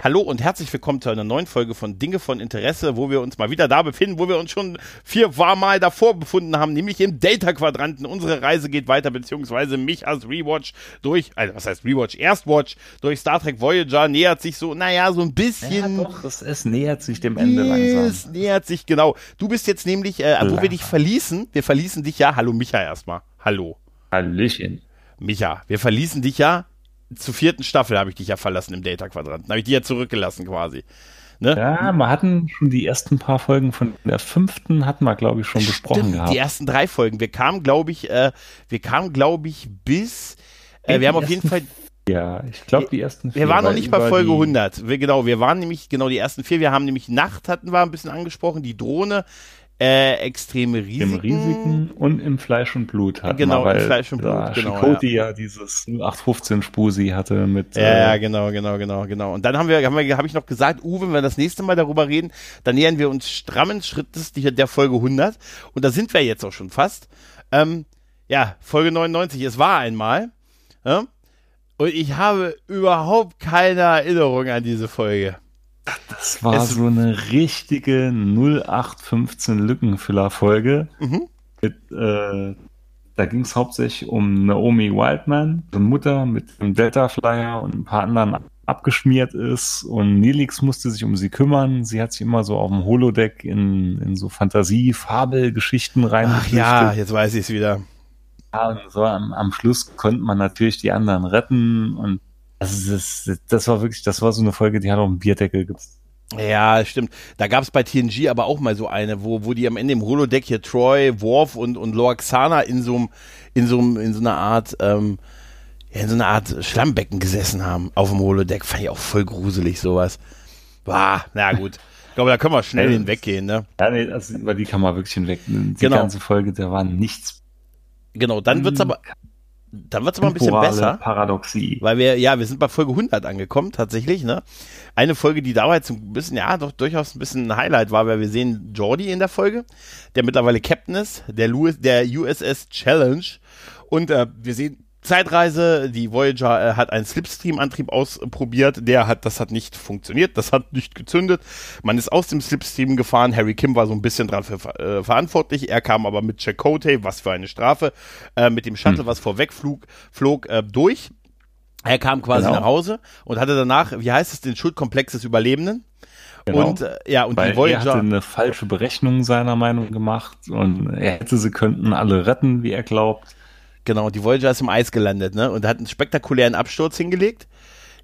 Hallo und herzlich willkommen zu einer neuen Folge von Dinge von Interesse, wo wir uns mal wieder da befinden, wo wir uns schon vier Mal davor befunden haben, nämlich im Delta-Quadranten. Unsere Reise geht weiter, beziehungsweise mich als Rewatch durch, also was heißt Rewatch? Erstwatch durch Star Trek Voyager nähert sich so, naja, so ein bisschen. Ja, doch, es, es nähert sich dem Ende langsam. Es nähert sich, genau. Du bist jetzt nämlich, äh, wo wir dich verließen, wir verließen dich ja, hallo Micha erstmal, hallo. Hallöchen. Micha, wir verließen dich ja zur vierten Staffel habe ich dich ja verlassen im Data-Quadranten. Habe ich dich ja zurückgelassen quasi. Ne? Ja, wir hatten schon die ersten paar Folgen von der fünften hatten wir, glaube ich, schon Stimmt, besprochen gehabt. Die ersten drei Folgen. Wir kamen, glaube ich, äh, wir kamen, glaube ich, bis. Äh, wir haben auf jeden Fall. Ja, ich glaube die ersten vier. Wir waren noch nicht bei Folge 100. Wir, genau, wir waren nämlich genau die ersten vier. Wir haben nämlich Nacht hatten wir ein bisschen angesprochen, die Drohne, äh, extreme Risiken. Im Risiken und im Fleisch und Blut hatten Genau, wir, im Fleisch und Blut, genau. Chakoti ja. ja dieses 0815 Spusi hatte mit. Ja, äh, ja, genau, genau, genau, genau. Und dann haben wir, haben wir, habe ich noch gesagt, Uwe, wenn wir das nächste Mal darüber reden, dann nähern wir uns strammen Schrittes der Folge 100. Und da sind wir jetzt auch schon fast. Ähm, ja, Folge 99, es war einmal. Ja? Und ich habe überhaupt keine Erinnerung an diese Folge. Das war es so eine richtige 0815 Lückenfüller-Folge. Mhm. Mit, äh, da ging es hauptsächlich um Naomi Wildman, eine Mutter mit einem Delta-Flyer und ein paar anderen abgeschmiert ist und Nelix musste sich um sie kümmern. Sie hat sich immer so auf dem Holodeck in, in so Fantasie-Fabelgeschichten rein. Ach ja, jetzt weiß ich es wieder. Ja, und so am, am Schluss konnte man natürlich die anderen retten und also das, das war wirklich, das war so eine Folge, die hat auch einen Bierdeckel gibt's. Ja, stimmt. Da gab es bei TNG aber auch mal so eine, wo, wo die am Ende im Holodeck hier Troy, Worf und, und Loaxana in so einem, in so in so einer Art, ähm, ja, in so einer Art Schlammbecken gesessen haben auf dem Holodeck. Fand ich auch voll gruselig, sowas. Bah, na gut. Ich glaube, da können wir schnell hinweggehen, ne? Ja, nee, also, über die kann man wirklich hinweg. Die genau. ganze Folge, da war nichts. Genau, dann wird's aber, dann wird es aber ein bisschen besser. Paradoxie. Weil wir, ja, wir sind bei Folge 100 angekommen, tatsächlich, ne? Eine Folge, die dabei jetzt ein bisschen, ja, doch durchaus ein bisschen ein Highlight war, weil wir sehen Jordi in der Folge, der mittlerweile Captain ist, der, Louis, der USS Challenge. Und äh, wir sehen Zeitreise, die Voyager äh, hat einen Slipstream-Antrieb ausprobiert, der hat, das hat nicht funktioniert, das hat nicht gezündet. Man ist aus dem Slipstream gefahren, Harry Kim war so ein bisschen dran für, äh, verantwortlich, er kam aber mit Chakotay, was für eine Strafe, äh, mit dem Shuttle, hm. was vorwegflog, flog, äh, durch. Er kam quasi genau. nach Hause und hatte danach, wie heißt es, den Schuldkomplex des Überlebenden. Genau. Und äh, ja, und Weil die Voyager. Er hatte eine falsche Berechnung seiner Meinung gemacht und er hätte sie könnten alle retten, wie er glaubt. Genau, die Voyager ist im Eis gelandet, ne? Und hat einen spektakulären Absturz hingelegt.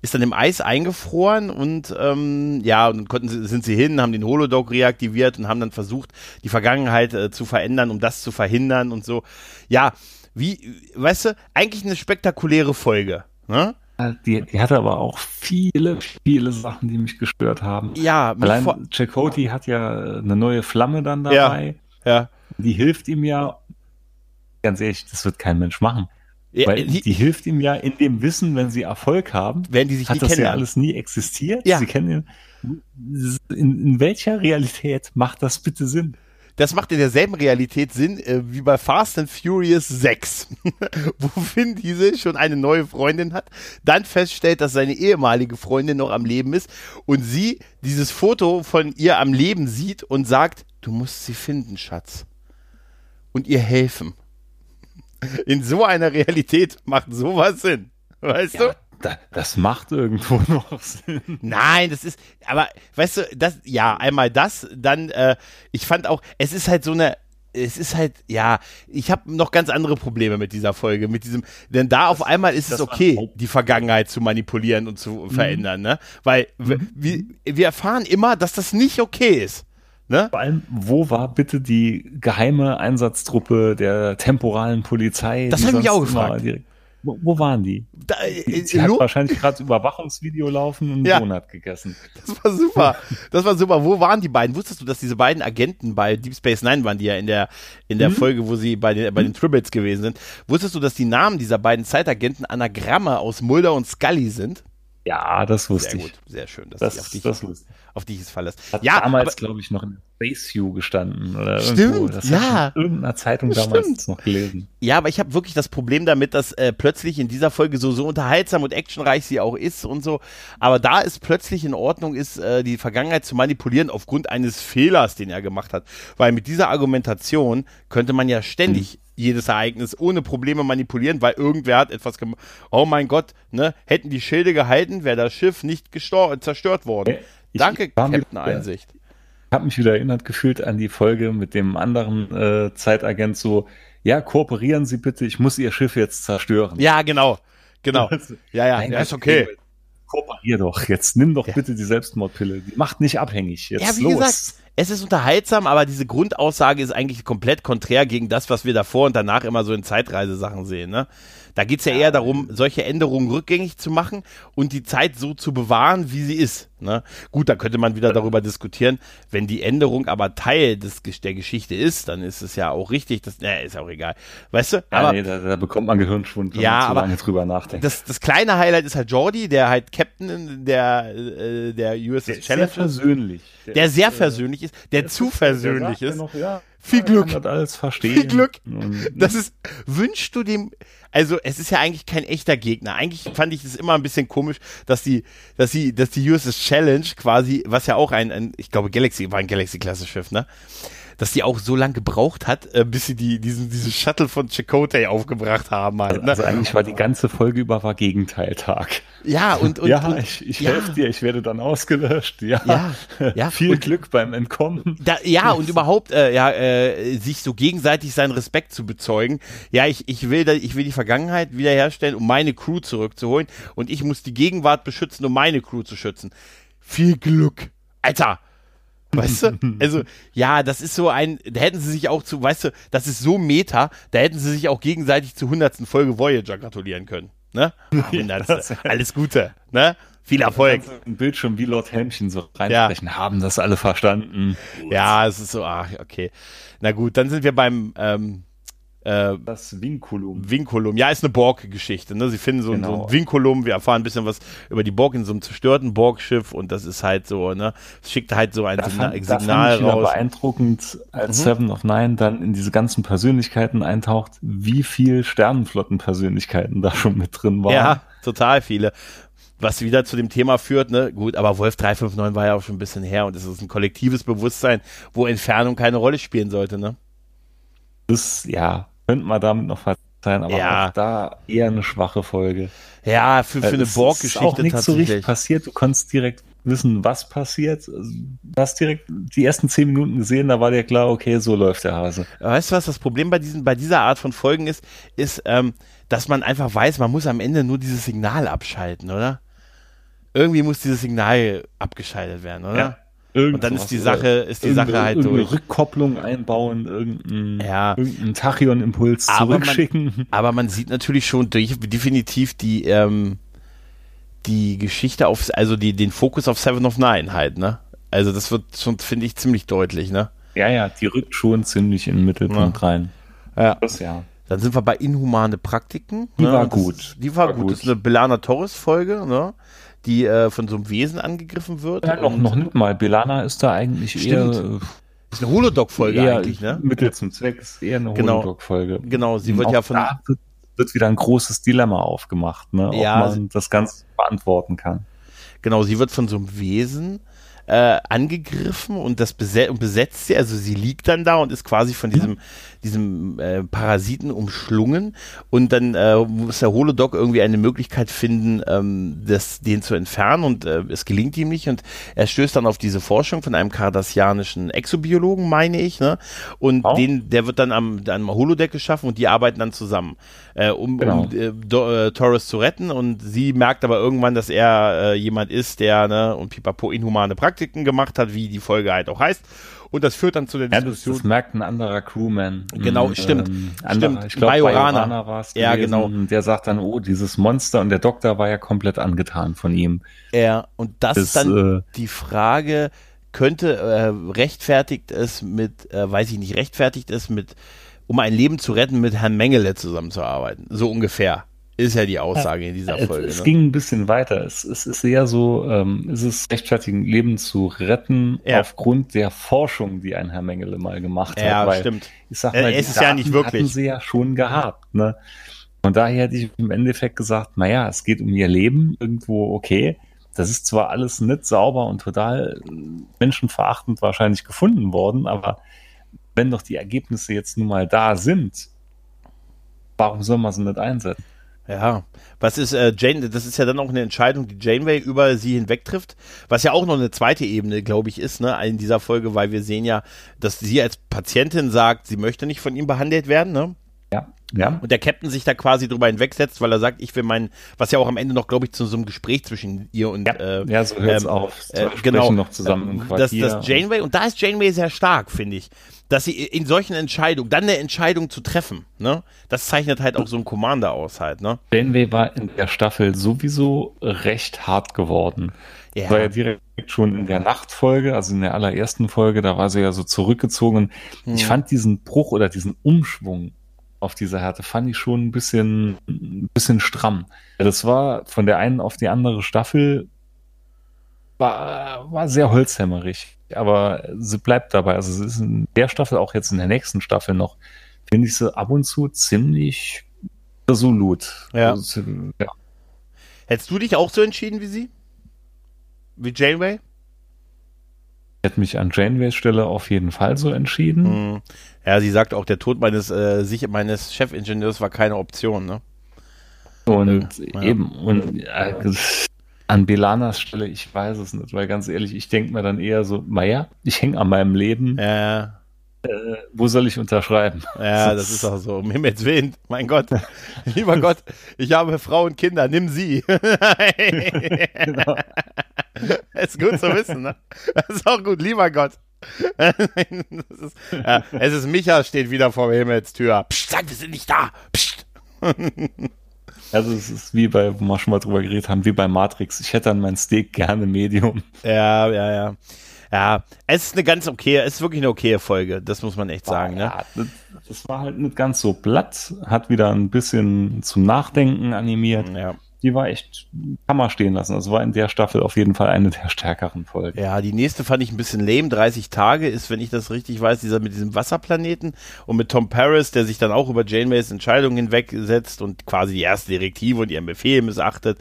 Ist dann im Eis eingefroren und ähm, ja, und dann konnten sie, sind sie hin, haben den Holodoc reaktiviert und haben dann versucht, die Vergangenheit äh, zu verändern, um das zu verhindern und so. Ja, wie, weißt du, eigentlich eine spektakuläre Folge. Ne? Die, die hatte aber auch viele, viele Sachen, die mich gestört haben. Ja, allein Chakoti hat ja eine neue Flamme dann dabei. Ja. ja. Die hilft ihm ja ganz ehrlich, das wird kein Mensch machen. Ja, Weil die, die, hilft ihm ja in dem Wissen, wenn sie Erfolg haben, werden die sich hat das ja alles nie existiert. Ja. Sie kennen ihn. In, in welcher Realität macht das bitte Sinn? das macht in derselben Realität Sinn äh, wie bei Fast and Furious 6, wo Vin Diesel schon eine neue Freundin hat, dann feststellt, dass seine ehemalige Freundin noch am Leben ist und sie dieses Foto von ihr am Leben sieht und sagt, du musst sie finden, Schatz. Und ihr helfen in so einer Realität macht sowas Sinn. Weißt ja, du? das macht irgendwo noch Sinn. Nein, das ist, aber weißt du, das, ja, einmal das, dann, äh, ich fand auch, es ist halt so eine, es ist halt, ja, ich habe noch ganz andere Probleme mit dieser Folge, mit diesem, denn da auf einmal ist es okay, die Vergangenheit zu manipulieren und zu mhm. verändern, ne? Weil mhm. wir, wir erfahren immer, dass das nicht okay ist. Ne? Vor allem, wo war bitte die geheime Einsatztruppe der temporalen Polizei? Das habe ich mich auch gefragt. Direkt, wo, wo, waren die? Da, äh, Sie hat wahrscheinlich gerade Überwachungsvideo laufen und einen ja, Donut gegessen. Das war super. Das war super. Wo waren die beiden? Wusstest du, dass diese beiden Agenten bei Deep Space Nine waren, die ja in der, in der mhm. Folge, wo sie bei den, bei den mhm. Tribbles gewesen sind? Wusstest du, dass die Namen dieser beiden Zeitagenten Anagramme aus Mulder und Scully sind? Ja, das wusste sehr ich. Gut, sehr schön, dass das, ich auf dich, das wusste ich. auf dich es verlässt. Hat ja, damals, glaube ich, noch in Space View gestanden oder Stimmt, irgendwo. Das ja. in irgendeiner Zeitung damals Stimmt. noch gelesen. Ja, aber ich habe wirklich das Problem damit, dass äh, plötzlich in dieser Folge so, so unterhaltsam und actionreich sie auch ist und so, aber da ist plötzlich in Ordnung ist, äh, die Vergangenheit zu manipulieren aufgrund eines Fehlers, den er gemacht hat. Weil mit dieser Argumentation könnte man ja ständig jedes Ereignis ohne Probleme manipulieren, weil irgendwer hat etwas gemacht. Oh mein Gott, ne? Hätten die Schilde gehalten, wäre das Schiff nicht zerstört worden. Ich Danke, Captain Einsicht. Ich habe mich wieder erinnert gefühlt an die Folge mit dem anderen äh, Zeitagent so, ja, kooperieren Sie bitte, ich muss Ihr Schiff jetzt zerstören. Ja, genau. Genau. Ja, ja, ja, ist okay. Kooperier doch, jetzt nimm doch Ja. bitte die Selbstmordpille. Die macht nicht abhängig. Jetzt Ja, wie los. gesagt, es ist unterhaltsam, aber diese Grundaussage ist eigentlich komplett konträr gegen das, was wir davor und danach immer so in Zeitreisesachen sehen. Ne? Da geht's ja eher darum, solche Änderungen rückgängig zu machen und die Zeit so zu bewahren, wie sie ist. Ne? Gut, da könnte man wieder darüber diskutieren. Wenn die Änderung aber Teil des, der Geschichte ist, dann ist es ja auch richtig. Das, äh, ist auch egal. Weißt du? Ja, aber nee, da, da bekommt man Gehirnschwund, wenn Ja, man zu aber lange drüber nachdenkt. das, das kleine Highlight ist halt Jordi, der halt Captain der, äh, der USS der ist Challenge sehr ist. versöhnlich. Der sehr äh, versöhnlich ist, der zu versöhnlich der ist. ja Noch, ja, Viel ja, Glück. Kann das alles verstehen. Viel Glück. Das ist, wünschst du dem, also es ist ja eigentlich kein echter Gegner. Eigentlich fand ich es immer ein bisschen komisch, dass die, dass die, dass die USS Challenge quasi, was ja auch ein, ein ich glaube Galaxy, war ein Galaxy-Klasse-Schiff, ne? Dass die auch so lange gebraucht hat, äh, bis sie die, diesen, diesen Shuttle von Chakotay aufgebracht haben halt, ne? also eigentlich war die ganze Folge über war Gegenteiltag. ja, und, und, ja, und ich, ich ja. helfe dir, ich werde dann ausgelöscht. Ja, Ja, ja. viel Und- Glück beim Entkommen. Da, ja, und überhaupt, äh, ja, äh, sich so gegenseitig seinen Respekt zu bezeugen. Ja, ich, ich will, ich will die Vergangenheit wiederherstellen, um meine Crew zurückzuholen. Und ich muss die Gegenwart beschützen, um meine Crew zu schützen. Viel Glück. Alter. Weißt du? Also, ja, das ist so ein, da hätten sie sich auch zu, weißt du, das ist so meta, da hätten sie sich auch gegenseitig zur hundertsten Folge Voyager gratulieren können. Ne? Alles Gute. Ne? Viel Erfolg. Ein Bildschirm wie Lord Helmchen so reinsprechen, haben das alle verstanden. Ja, es ist so, ach, okay. Na gut, dann sind wir beim ähm, äh, Das Vinculum. Vinculum. Ja, ist eine Borg-Geschichte. Ne? Sie finden so, ein- so Genau. ein Vinculum. Wir erfahren ein bisschen was über die Borg in so einem zerstörten Borg-Schiff und das ist halt so, ne? Es schickt halt so ein Da Signa fand, da Signal fand ich raus. beeindruckend, als Mhm. Seven of Nine dann in diese ganzen Persönlichkeiten eintaucht, wie viel Sternenflottenpersönlichkeiten da schon mit drin waren. Ja, total viele. Was wieder zu dem Thema führt, ne? Gut, aber Wolf 359 war ja auch schon ein bisschen her und es ist ein kollektives Bewusstsein, wo Entfernung keine Rolle spielen sollte, ne? Das, ja, könnte man damit noch verzeihen, aber Ja. auch da eher eine schwache Folge. Ja, für, für eine es ist auch Borg-Geschichte nichts so richtig passiert. Du konntest direkt wissen, was passiert. Du hast direkt die ersten zehn Minuten gesehen, da war dir klar, okay, so läuft der Hase. Weißt du, was das Problem bei diesen, bei dieser Art von Folgen ist, ist, ähm, dass man einfach weiß, man muss am Ende nur dieses Signal abschalten, oder? Irgendwie muss dieses Signal abgeschaltet werden, oder? Und dann ist die Sache, ist die Sache halt irgendeine durch. Rückkopplung einbauen, irgendein, Ja. irgendeinen Tachyon-Impuls Aber man- zurückschicken. Aber man sieht natürlich schon durch, definitiv die, ähm, die Geschichte auf, also die, den Fokus auf Seven of Nine halt, ne? Also das wird schon, finde ich, ziemlich deutlich, ne? Ja, ja, die rückt schon ziemlich in den Mittelpunkt rein. Ja. Das ja. Dann sind wir bei inhumane Praktiken. Die ne? war das, gut. Die war, War gut. gut. Das ist eine Belana Torres Folge, ne? Die äh, von so einem Wesen angegriffen wird. ja noch, noch nicht mal. Belana ist da eigentlich Stimmt. eher, ist eine Holodoc-Folge eigentlich, ne? Mittel zum Zweck, ist eher eine Genau. Holodoc-Folge. Genau, sie wird Auch ja von. Da wird, wird wieder ein großes Dilemma aufgemacht, ne? ob Ja, man das Ganze beantworten kann. Genau, sie wird von so einem Wesen äh, angegriffen und das beset und besetzt sie, also sie liegt dann da und ist quasi von diesem, diesem äh, Parasiten umschlungen und dann äh, muss der Holodoc irgendwie eine Möglichkeit finden, ähm, das, den zu entfernen und äh, es gelingt ihm nicht und er stößt dann auf diese Forschung von einem kardassianischen Exobiologen, meine ich, ne? Und Oh. den, der wird dann am, am Holodeck geschaffen und die arbeiten dann zusammen, äh, um, Genau. um äh, Do, äh, Torres zu retten und sie merkt aber irgendwann, dass er äh, jemand ist, der ne, und Pipapo inhumane Praktiken gemacht hat, wie die Folge halt auch heißt. Und das führt dann zu der Ja, das, Diskussion. das merkt ein anderer Crewman. Genau, Ein, stimmt. anderer, Stimmt. Ich glaube, Majorana. Majorana war es Ja, genau. Und Der sagt dann, oh, dieses Monster und der Doktor war ja komplett angetan von ihm. ja, und das, Das, ist dann äh, die Frage, könnte äh, rechtfertigt es mit, äh, weiß ich nicht, rechtfertigt es mit, um ein Leben zu retten, mit Herrn Mengele zusammenzuarbeiten. So ungefähr. Ist ja die Aussage in dieser Folge. Es, es ne? ging ein bisschen weiter. Es, es ist eher so, ähm, es ist rechtfertigen, Leben zu retten ja. aufgrund der Forschung, die ein Herr Mengele mal gemacht hat. Ja, stimmt. Ich sag mal, es ist ja nicht wirklich. hatten sie ja schon gehabt. Ne? Und daher hätte ich im Endeffekt gesagt, naja, es geht um ihr Leben, irgendwo okay. Das ist zwar alles nicht sauber und total menschenverachtend wahrscheinlich gefunden worden, aber wenn doch die Ergebnisse jetzt nun mal da sind, warum soll man sie nicht einsetzen? Ja, was ist äh, Jane, das ist ja dann auch eine Entscheidung, die Janeway über sie hinweg trifft, was ja auch noch eine zweite Ebene, glaube ich, ist, ne, in dieser Folge, weil wir sehen ja, dass sie als Patientin sagt, sie möchte nicht von ihm behandelt werden, ne? Ja. Und der Captain sich da quasi drüber hinwegsetzt, weil er sagt, ich will meinen, was ja auch am Ende noch, glaube ich, zu so einem Gespräch zwischen ihr und ja, äh, ja so hört's ähm, auf. Äh, genau, noch zusammen im Quartier. Das, das Janeway, und da ist Janeway sehr stark, finde ich, dass sie in solchen Entscheidungen, dann eine Entscheidung zu treffen, ne, das zeichnet halt auch so ein Commander aus halt, ne. Janeway war in der Staffel sowieso recht hart geworden. Ja. War ja direkt schon in der Nachtfolge, also in der allerersten Folge, da war sie ja so zurückgezogen. Hm. Ich fand diesen Bruch oder diesen Umschwung auf dieser Härte fand ich schon ein bisschen, ein bisschen stramm. Das war von der einen auf die andere Staffel war, war sehr holzhämmerig, aber sie bleibt dabei. Also es ist in der Staffel, auch jetzt in der nächsten Staffel noch, finde ich sie ab und zu ziemlich resolut. Ja. Also, ja. Hättest du dich auch so entschieden wie sie? Wie Janeway? Ich hätte mich an Janeways Stelle auf jeden Fall so entschieden. Hm. Ja, sie sagt auch, der Tod meines, äh, meines Chefingenieurs war keine Option, ne? Und ja. eben, und äh, an Belanas Stelle, ich weiß es nicht, weil ganz ehrlich, ich denke mir dann eher so, naja, ich hänge an meinem Leben. Ja. Äh, wo soll ich unterschreiben? Ja, das ist auch so. Um Himmels Willen, mein Gott. Lieber Gott, ich habe Frau und Kinder, nimm sie. genau. ist gut zu wissen, ne? Das ist auch gut, lieber Gott. ist, ja, es ist Micha, steht wieder vor der Himmelstür. Psst, sag, wir sind nicht da. Psst. Also es ist wie bei, wo wir schon mal drüber geredet haben, wie bei Matrix. Ich hätte an mein Steak gerne Medium. Ja, ja, ja. Ja, es ist eine ganz okay, es ist wirklich eine okaye Folge, das muss man echt sagen. Ne? Ja, das, das war halt nicht ganz so platt, hat wieder ein bisschen zum Nachdenken animiert. Ja die war echt, kann man stehen lassen. Also war in der Staffel auf jeden Fall eine der stärkeren Folgen. Ja, die nächste fand ich ein bisschen lame. 30 Tage ist, wenn ich das richtig weiß, dieser mit diesem Wasserplaneten und mit Tom Paris, der sich dann auch über Janeways Entscheidung hinwegsetzt und quasi die erste Direktive und ihren Befehl missachtet.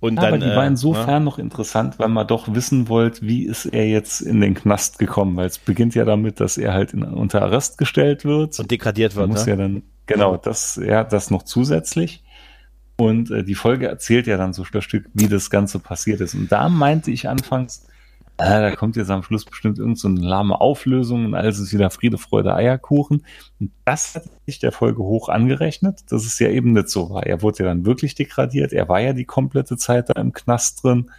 Und ja, dann, aber die äh, war insofern ja. Ne? noch interessant, weil man doch wissen wollte, wie ist er jetzt in den Knast gekommen, weil es beginnt ja damit, dass er halt in, unter Arrest gestellt wird. Und degradiert wird. Muss ne? ja dann, genau, das, ja, das noch zusätzlich. Und äh, die Folge erzählt ja dann so Stück Stück, wie das Ganze passiert ist. Und da meinte ich anfangs, äh, da kommt jetzt am Schluss bestimmt irgend so lahme Auflösung und alles ist wieder Friede, Freude, Eierkuchen. Und das hat sich der Folge hoch angerechnet, dass es ja eben nicht so war. Er wurde ja dann wirklich degradiert. Er war ja die komplette Zeit da im Knast drin.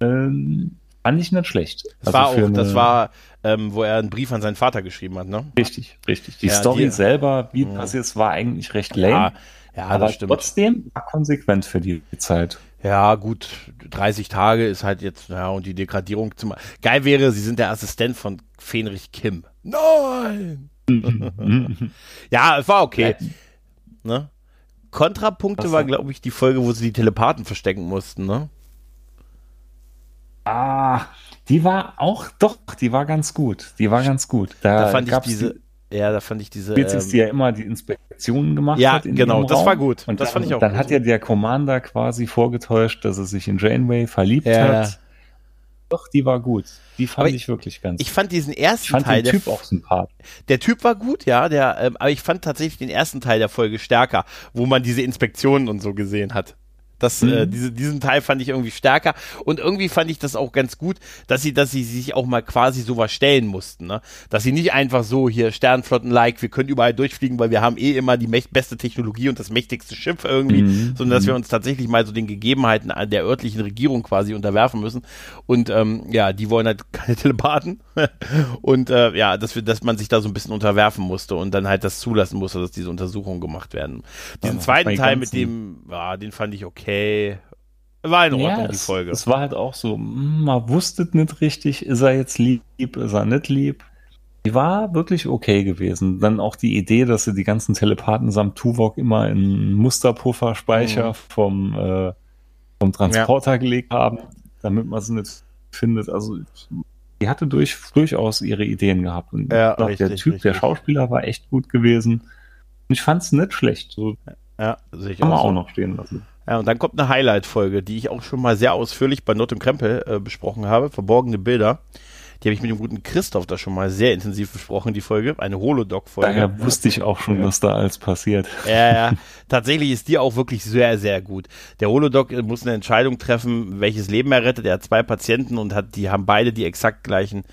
Ähm, fand ich nicht schlecht. Das also war auch, das war, ähm, wo er einen Brief an seinen Vater geschrieben hat, ne? Richtig, richtig. Die ja, Story die, selber, wie ja. passiert es, war eigentlich recht lame. Ja, ja, aber das stimmt. trotzdem war konsequent für die Zeit. Ja, gut, 30 Tage ist halt jetzt, ja, und die Degradierung zum. Geil wäre, sie sind der Assistent von Fenrich Kim. Nein! ja, es war okay. Ne? Kontrapunkte war, glaube ich, die Folge, wo sie die Telepathen verstecken mussten, ne? Ah, die war auch, doch, die war ganz gut. Die war ganz gut. Da, da fand ich diese, ja, da fand ich diese. Spezies, ähm, die ja immer die Inspektionen gemacht ja, hat. Ja, genau, das Raum. war gut. Und das dann, fand ich auch Dann gut. hat ja der Commander quasi vorgetäuscht, dass er sich in Janeway verliebt ja. hat. Doch, die war gut. Die fand aber ich wirklich ganz. Ich fand diesen ersten ich fand Teil. Den Typ auch sympathisch. Der Typ war gut, ja, der, ähm, aber ich fand tatsächlich den ersten Teil der Folge stärker, wo man diese Inspektionen und so gesehen hat. Das, äh, mhm. äh, diese, diesen Teil fand ich irgendwie stärker und irgendwie fand ich das auch ganz gut, dass sie, dass sie sich auch mal quasi sowas stellen mussten, ne? Dass sie nicht einfach so hier Sternflotten-like, wir können überall durchfliegen, weil wir haben eh immer die beste Technologie und das mächtigste Schiff irgendwie, mhm. sondern dass mhm. wir uns tatsächlich mal so den Gegebenheiten der örtlichen Regierung quasi unterwerfen müssen. Und ähm, ja, die wollen halt keine Telepathen und äh, ja, dass wir, dass man sich da so ein bisschen unterwerfen musste und dann halt das zulassen musste, dass diese Untersuchungen gemacht werden. Diesen zweiten Teil mit dem, ja, den fand ich okay okay. War in Ordnung, ja, die Folge. Es, war halt auch so, hm, man wusste nicht richtig, ist er jetzt lieb, ist er nicht lieb. Die war wirklich okay gewesen. Dann auch die Idee, dass sie die ganzen Telepathen samt Tuvok immer in Musterpufferspeicher mhm. vom, äh, vom Transporter ja. gelegt haben, damit man sie nicht findet. Also die hatte durch, durchaus ihre Ideen gehabt. Und ja, glaub, richtig, der Typ, richtig. der Schauspieler war echt gut gewesen. Und ich fand es nicht schlecht. So ja, sehe ich kann man auch, so. noch stehen lassen. Ja, und dann kommt eine Highlight-Folge, die ich auch schon mal sehr ausführlich bei Not und Krempel äh, besprochen habe. Verborgene Bilder. Die habe ich mit dem guten Christoph da schon mal sehr intensiv besprochen, die Folge. Eine Holodoc-Folge. Daher wusste ich auch schon, was da alles passiert. Ja, ja. Tatsächlich ist die auch wirklich sehr, sehr gut. Der Holodoc muss eine Entscheidung treffen, welches Leben er rettet. Er hat zwei Patienten und hat, die haben beide die exakt gleichen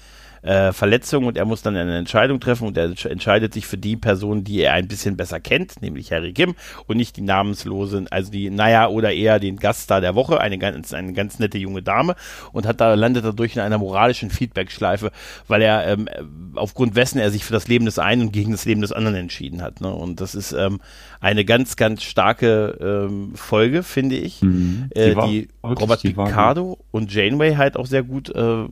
äh, Verletzung und er muss dann eine Entscheidung treffen und er entscheidet sich für die Person, die er ein bisschen besser kennt, nämlich Harry Kim und nicht die namenslosen, also die, naja, oder eher den Gaststar der Woche, eine ganz, eine ganz nette junge Dame und hat da, landet dadurch in einer moralischen Feedback-Schleife, weil er ähm, aufgrund wessen er sich für das Leben des einen und gegen das Leben des anderen entschieden hat. Ne? Und das ist ähm, eine ganz, ganz starke ähm, Folge, finde ich, mhm. die, äh, die Robert Picardo und Janeway halt auch sehr gut, äh,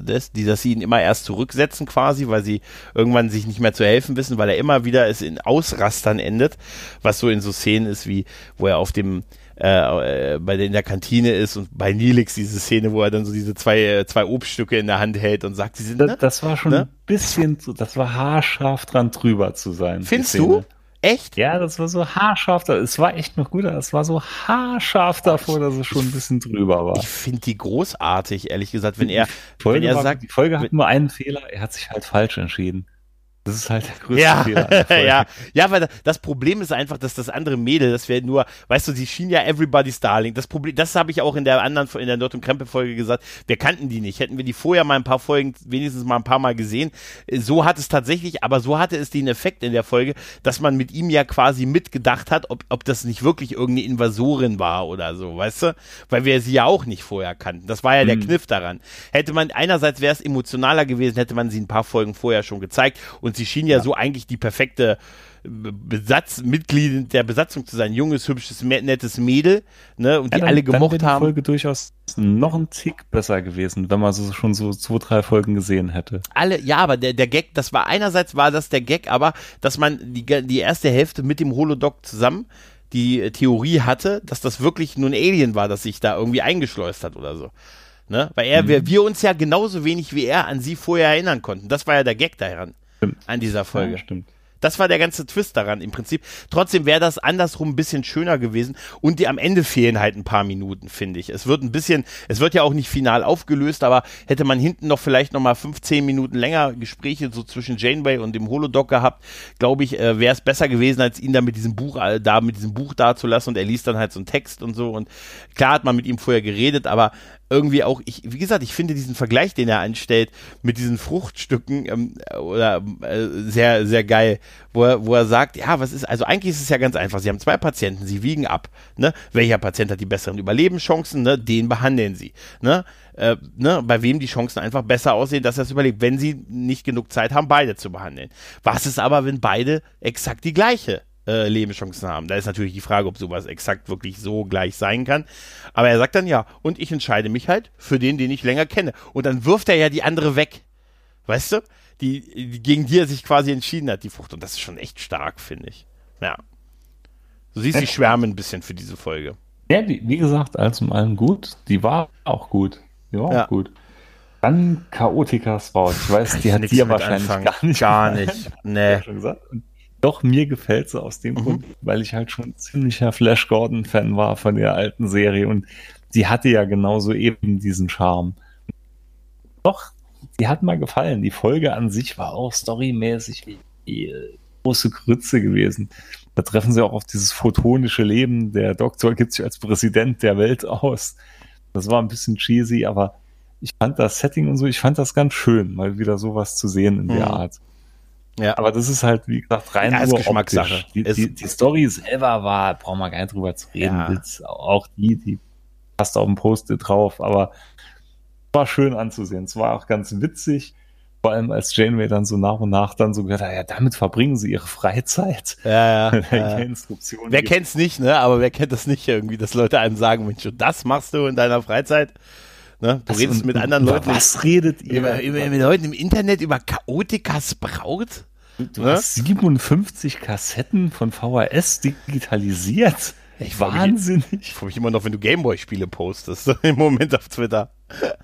das, die das ihn immer erst zurücksetzen quasi, weil sie irgendwann sich nicht mehr zu helfen wissen, weil er immer wieder es in Ausrastern endet, was so in so Szenen ist wie, wo er auf dem äh, äh bei der in der Kantine ist und bei Nilix diese Szene, wo er dann so diese zwei, äh, zwei Obststücke in der Hand hält und sagt, sie sind. Das, ne? das war schon ne? ein bisschen, das war haarscharf dran drüber zu sein. Findest du? Echt? Ja, das war so haarscharf. Es war echt noch gut, es war so haarscharf davor, dass es schon ein bisschen drüber war. Ich finde die großartig, ehrlich gesagt, wenn er, wenn er sagt. Die Folge hat nur einen Fehler, er hat sich halt falsch entschieden. Das ist halt der größte ja, Fehler. ja, ja, weil das Problem ist einfach, dass das andere Mädel, das wäre nur, weißt du, sie schien ja Everybody's Darling. Das Problem, das habe ich auch in der anderen, in der Nord- und Krempe-Folge gesagt. Wir kannten die nicht. Hätten wir die vorher mal ein paar Folgen, wenigstens mal ein paar Mal gesehen. So hat es tatsächlich, aber so hatte es den Effekt in der Folge, dass man mit ihm ja quasi mitgedacht hat, ob, ob das nicht wirklich irgendeine Invasorin war oder so, weißt du? Weil wir sie ja auch nicht vorher kannten. Das war ja der mhm. Kniff daran. Hätte man, einerseits wäre es emotionaler gewesen, hätte man sie ein paar Folgen vorher schon gezeigt und und sie schien ja, ja. so eigentlich die perfekte Besatz, Mitglied der Besatzung zu sein. Junges, hübsches, nettes Mädel, ne, und die dann, alle gemocht dann haben. Die Folge durchaus noch ein Tick besser gewesen, wenn man so schon so zwei, drei Folgen gesehen hätte. Alle, ja, aber der, der Gag, das war einerseits war das der Gag, aber dass man die, die erste Hälfte mit dem Holodoc zusammen die Theorie hatte, dass das wirklich nur ein Alien war, das sich da irgendwie eingeschleust hat oder so. Ne? Weil er, mhm. wir, wir uns ja genauso wenig wie er an sie vorher erinnern konnten. Das war ja der Gag daran. Stimmt. an dieser Folge. Ja, stimmt. Das war der ganze Twist daran im Prinzip. Trotzdem wäre das andersrum ein bisschen schöner gewesen und die am Ende fehlen halt ein paar Minuten, finde ich. Es wird ein bisschen, es wird ja auch nicht final aufgelöst, aber hätte man hinten noch vielleicht noch mal 15 Minuten länger Gespräche so zwischen Janeway und dem Holodoc gehabt, glaube ich, äh, wäre es besser gewesen, als ihn da mit diesem Buch äh, da mit diesem Buch dazulassen und er liest dann halt so einen Text und so und klar hat man mit ihm vorher geredet, aber irgendwie auch, ich, wie gesagt, ich finde diesen Vergleich, den er anstellt mit diesen Fruchtstücken ähm, oder äh, sehr, sehr geil, wo er, wo er sagt, ja, was ist, also eigentlich ist es ja ganz einfach. Sie haben zwei Patienten, sie wiegen ab. Ne? Welcher Patient hat die besseren Überlebenschancen? Ne? Den behandeln sie. Ne? Äh, ne? Bei wem die Chancen einfach besser aussehen, dass er es überlebt, wenn sie nicht genug Zeit haben, beide zu behandeln. Was ist aber, wenn beide exakt die gleiche äh, Lebenschancen haben. Da ist natürlich die Frage, ob sowas exakt wirklich so gleich sein kann. Aber er sagt dann ja, und ich entscheide mich halt für den, den ich länger kenne. Und dann wirft er ja die andere weg. Weißt du? Die, die gegen die er sich quasi entschieden hat, die Frucht. Und das ist schon echt stark, finde ich. Ja. Du siehst, ich schwärme ein bisschen für diese Folge. Ja, wie, wie gesagt, alles in allem gut. Die war auch gut. Die war ja. auch gut. Dann Chaotikas Frau. Ich weiß, die hat dir wahrscheinlich anfangen. gar nicht. Gar nicht. Nee. Doch, mir gefällt sie aus dem mhm. Grund, weil ich halt schon ziemlicher Flash Gordon-Fan war von der alten Serie und die hatte ja genauso eben diesen Charme. Doch, die hat mal gefallen. Die Folge an sich war auch storymäßig wie große Grütze gewesen. Da treffen sie auch auf dieses photonische Leben. Der Doktor gibt sich als Präsident der Welt aus. Das war ein bisschen cheesy, aber ich fand das Setting und so, ich fand das ganz schön, mal wieder sowas zu sehen in der mhm. Art. Ja. Aber das ist halt, wie gesagt, rein ja, nur Geschmackssache. Die, die, die, Story selber war, brauchen wir gar nicht drüber zu reden. Ja. Auch die, die passt auf dem Post-it drauf, aber war schön anzusehen. Es war auch ganz witzig. Vor allem als Janeway dann so nach und nach dann so gesagt hat, ja, damit verbringen sie ihre Freizeit. Ja, ja. ja. Instruktionen wer gibt. kennt's nicht, ne? Aber wer kennt das nicht irgendwie, dass Leute einem sagen, Mensch, das machst du in deiner Freizeit? Ne? Du was redest mit anderen Leuten. Was redet ihr? Über, über, mit Leuten im Internet über Chaotikas Braut? Du ne? hast 57 Kassetten von VHS digitalisiert. Ich Wahnsinnig. Mich, ich freue mich immer noch, wenn du Gameboy-Spiele postest, im Moment auf Twitter.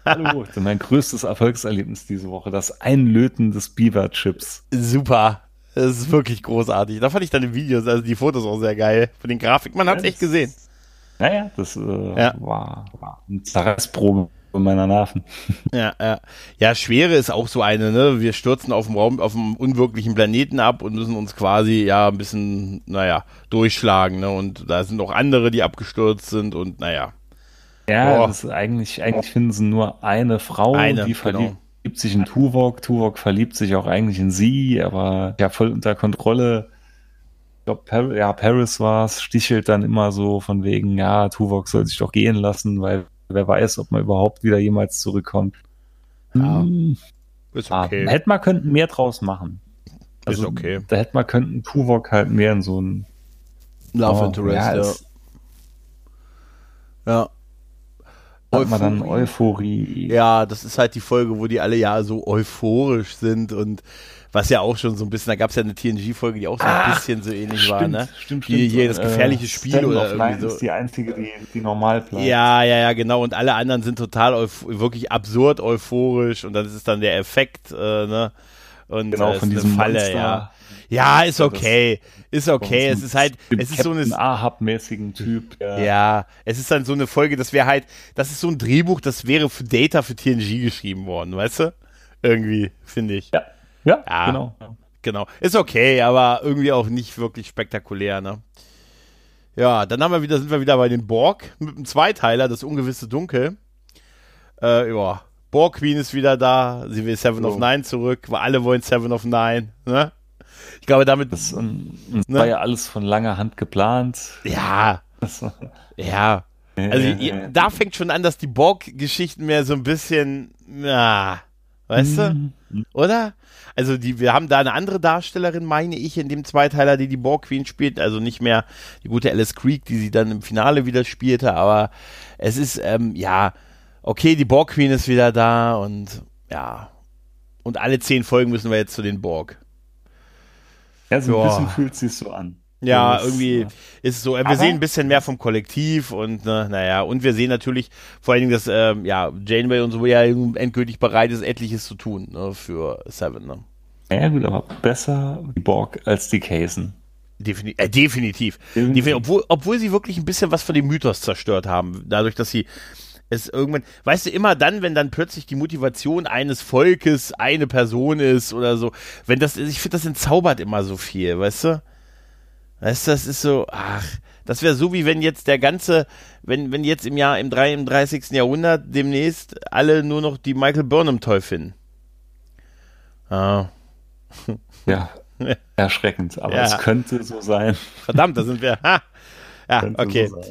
Hallo, mein größtes Erfolgserlebnis diese Woche, das Einlöten des Beaver-Chips. Super. Das ist wirklich großartig. Da fand ich deine Videos, also die Fotos auch sehr geil. Von den Grafiken, man hat es echt gesehen. Naja, das äh, ja. war, war eine Zerreißprobe von meiner Nerven. Ja, ja. Ja, Schwere ist auch so eine, ne? Wir stürzen auf dem Raum, auf dem unwirklichen Planeten ab und müssen uns quasi, ja, ein bisschen, naja, durchschlagen, ne? Und da sind auch andere, die abgestürzt sind und, naja. Ja, das ist eigentlich, eigentlich finden sie nur eine Frau, eine, die verliebt, genau. sich in Tuvok. Tuvok verliebt sich auch eigentlich in sie, aber ja, voll unter Kontrolle. Ich glaube, Par ja, Paris war es, stichelt dann immer so von wegen, ja, Tuvok soll sich doch gehen lassen, weil wer weiß, ob man überhaupt wieder jemals zurückkommt. Ja, hm. ist okay. Ah, hätte man könnten mehr draus machen. Also, ist okay. Da hätte man könnten Tuvok halt mehr in so ein Love oh, Interest, ja. ja. Hat man dann Euphorie. Ja, das ist halt die Folge, wo die alle ja so euphorisch sind und was ja auch schon so ein bisschen, da gab es ja eine TNG-Folge, die auch so ein ah, bisschen so ähnlich stimmt, war, ne? Stimmt, stimmt. Hier, hier das gefährliche äh, Spiel Stand oder irgendwie so. ist die einzige, die, die normal bleibt. Ja, ja, ja, genau. Und alle anderen sind total wirklich absurd euphorisch und dann ist es dann der Effekt, äh, ne? Und genau, äh, von diesem Falle, Monster. ja. Ja, ist okay. Ist okay. Es ist halt, es ist so eine Ahab-mäßigen Typ. Ja. ja, es ist dann so eine Folge, das wäre halt, das ist so ein Drehbuch, das wäre für Data für TNG geschrieben worden, weißt du? Irgendwie, finde ich. Ja. Ja, ja, genau. Genau. Ist okay, aber irgendwie auch nicht wirklich spektakulär, ne? Ja, dann haben wir wieder, sind wir wieder bei den Borg mit dem Zweiteiler, das ungewisse Dunkel. Äh, ja. Borg Queen ist wieder da, sie will Seven so. of Nine zurück, weil alle wollen Seven of Nine, ne? Ich glaube, damit. Das, um, das ne? war ja alles von langer Hand geplant. Ja. ja. Also, ja, da fängt schon an, dass die Borg-Geschichten mehr so ein bisschen, na, weißt mhm. du? Oder? Also die, wir haben da eine andere Darstellerin, meine ich, in dem Zweiteiler, die die Borg Queen spielt. Also nicht mehr die gute Alice Creek, die sie dann im Finale wieder spielte. Aber es ist, ähm, ja, okay, die Borg Queen ist wieder da und ja. Und alle zehn Folgen müssen wir jetzt zu den Borg. Ja, so ein bisschen fühlt sich so an. Ja, das, irgendwie ist es so. Wir sehen ein bisschen mehr vom Kollektiv und ne, naja, und wir sehen natürlich vor allen Dingen, dass ähm, ja, Janeway und so ja endgültig bereit ist, etliches zu tun ne, für Seven. Ne? Ja gut, aber besser die Borg als die Casen. Defini äh, definitiv. definitiv. Obwohl, obwohl sie wirklich ein bisschen was von dem Mythos zerstört haben. Dadurch, dass sie es irgendwann, weißt du, immer dann, wenn dann plötzlich die Motivation eines Volkes eine Person ist oder so, wenn das, ich finde, das entzaubert immer so viel, weißt du? Weißt du, das ist so, ach, das wäre so wie wenn jetzt der ganze, wenn, wenn jetzt im Jahr, im, 33. Jahrhundert demnächst alle nur noch die Michael Burnham toll finden. Ah. Ja, erschreckend, aber ja. es könnte so sein. Verdammt, da sind wir. Ha. Ja, könnte okay. So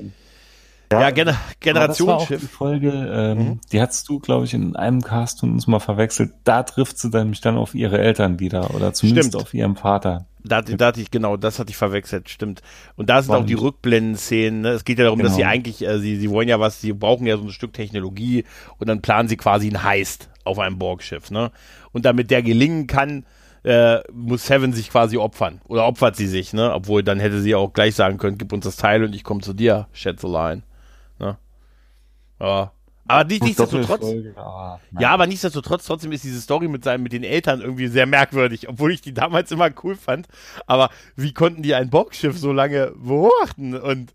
ja, ja Gener Generationsschiff. Die Folge, ähm, mhm. die hattest du, glaube ich, in einem Cast von uns mal verwechselt. Da trifft sie dann mich dann auf ihre Eltern wieder oder zumindest Stimmt. auf ihren Vater. Da, da hatte ich, genau, das hatte ich verwechselt, stimmt. Und da sind War auch die Rückblenden-Szenen. Ne? Es geht ja darum, genau. dass sie genau. eigentlich, äh, sie, sie wollen ja was, sie brauchen ja so ein Stück Technologie und dann planen sie quasi ein Heist auf einem Borgschiff. Ne? Und damit der gelingen kann, äh, muss Seven sich quasi opfern. Oder opfert sie sich, ne? Obwohl dann hätte sie auch gleich sagen können, gib uns das Teil und ich komme zu dir, Schätzelein. Ja. Aber nicht, nichtsdestotrotz. Ah, ja, aber nichtsdestotrotz, trotzdem ist diese Story mit seinen, mit den Eltern irgendwie sehr merkwürdig, obwohl ich die damals immer cool fand. Aber wie konnten die ein Bockschiff so lange beobachten und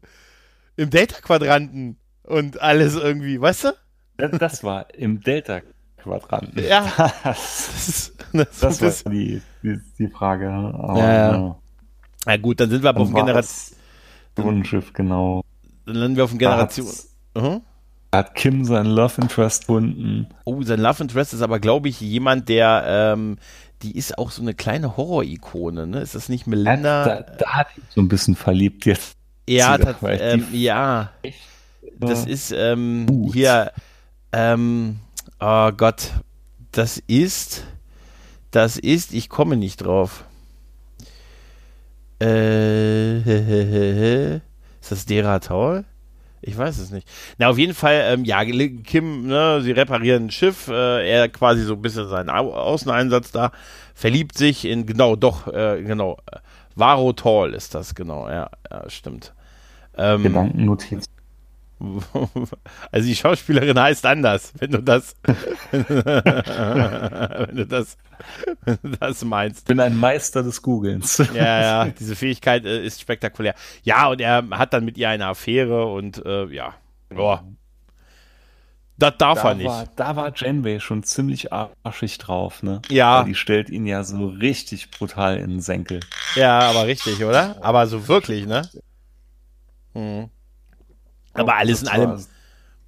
im Delta-Quadranten und alles irgendwie, weißt du? Das, das war im Delta-Quadranten. Ja. Das, ist, das, das war die, die, die Frage. Aber, ja, ja. ja, gut, dann sind wir aber auf dem Generation. Schiff, genau. Dann landen wir auf dem Generation. -huh. Hat Kim seinen Love Interest gefunden. Oh, sein Love Interest ist aber, glaube ich, jemand, der, ähm, die ist auch so eine kleine Horror-Ikone, ne? Ist das nicht Melinda? Da, da, hat ihn so ein bisschen verliebt jetzt. Ja, das, ähm, ja. Das ist ähm, hier, ähm, oh Gott, das ist, das ist, ich komme nicht drauf. Äh, ist das Dera Taul? Ich weiß es nicht. Na, auf jeden Fall, ähm, ja, Kim, ne, sie reparieren ein Schiff, äh, er quasi so ein bisschen seinen Au Außeneinsatz da, verliebt sich in, genau, doch, äh, genau, Varo Tall ist das, genau, ja, ja stimmt. Ähm, Gedankennotiz. Also die Schauspielerin heißt anders, wenn du das, wenn du das, wenn du das meinst. Ich bin ein Meister des Googlens. Ja, ja, diese Fähigkeit äh, ist spektakulär. Ja, und er hat dann mit ihr eine Affäre und äh, ja, oh. Das darf da er nicht. War, da war Janeway schon ziemlich arschig drauf, ne? Ja. Weil die stellt ihn ja so richtig brutal in den Senkel. Ja, aber richtig, oder? Aber so wirklich, ne? Hm. Aber alles in allem,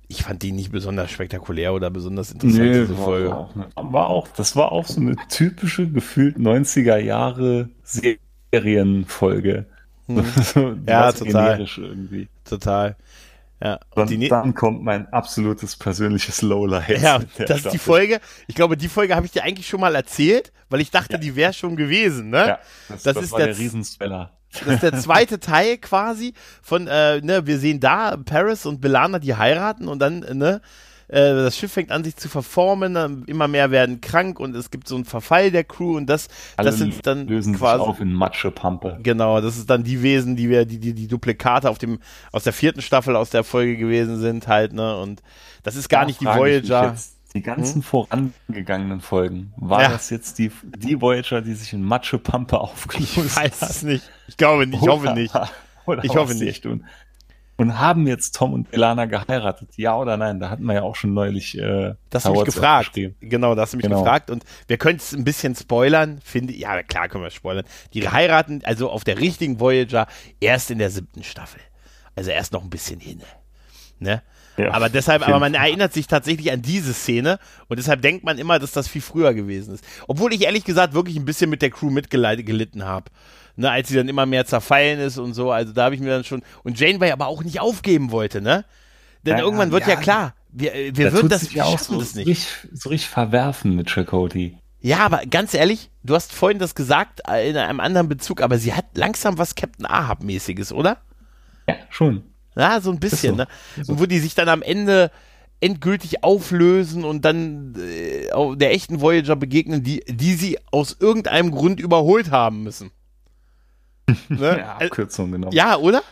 ich fand die nicht besonders spektakulär oder besonders interessant, nee, diese Folge. War auch, war auch, das war auch so eine typische, gefühlt 90er Jahre Serienfolge. Hm. so, ja, total. Irgendwie. Total. Ja. Und die, dann kommt mein absolutes persönliches Lowlight. Ja, das ist die Folge. Ich glaube, die Folge habe ich dir eigentlich schon mal erzählt, weil ich dachte, ja. die wäre schon gewesen, ne? Ja, das, das, das ist war der, der Riesenspeller. Das ist der zweite Teil quasi von, äh, ne, wir sehen da Paris und Belana, die heiraten und dann, ne, äh, das Schiff fängt an sich zu verformen, immer mehr werden krank und es gibt so einen Verfall der Crew und das, Alle das sind dann lösen quasi sich auf in Matschepampe. Genau, das ist dann die Wesen, die wir, die, die, die Duplikate auf dem, aus der vierten Staffel aus der Folge gewesen sind halt, ne, und das ist gar da nicht die Voyager die ganzen hm? vorangegangenen Folgen, war ja. das jetzt die, die Voyager, die sich in Matschepampe aufgelöst hat? Ich weiß es nicht. Ich glaube nicht, ich hoffe nicht. Oder ich hoffe nicht. Und, und haben jetzt Tom und Elana geheiratet? Ja oder nein? Da hatten wir ja auch schon neulich. Äh, das hast du mich gefragt. Genau, das hast du mich genau. gefragt. Und wir können es ein bisschen spoilern, finde ich. Ja, klar können wir spoilern. Die heiraten also auf der richtigen Voyager erst in der siebten Staffel. Also erst noch ein bisschen hin. Ne? Ja, aber deshalb, aber man erinnert sich tatsächlich an diese Szene und deshalb denkt man immer, dass das viel früher gewesen ist. Obwohl ich ehrlich gesagt wirklich ein bisschen mit der Crew mitgelitten habe. Ne, als sie dann immer mehr zerfallen ist und so, also da habe ich mir dann schon und Janeway aber auch nicht aufgeben wollte, ne? Denn ja, irgendwann wird ja, ja klar, wir, äh, wir würden das, wir auch so, das nicht. Richtig, so richtig verwerfen mit Chakoti. Ja, aber ganz ehrlich, du hast vorhin das gesagt äh, in einem anderen Bezug, aber sie hat langsam was Captain Ahab-mäßiges, oder? Ja, schon. Ja, so ein bisschen, so. ne? Und wo die sich dann am Ende endgültig auflösen und dann äh, der echten Voyager begegnen, die, die sie aus irgendeinem Grund überholt haben müssen. ne? Ja, Abkürzung genommen. Ja, oder?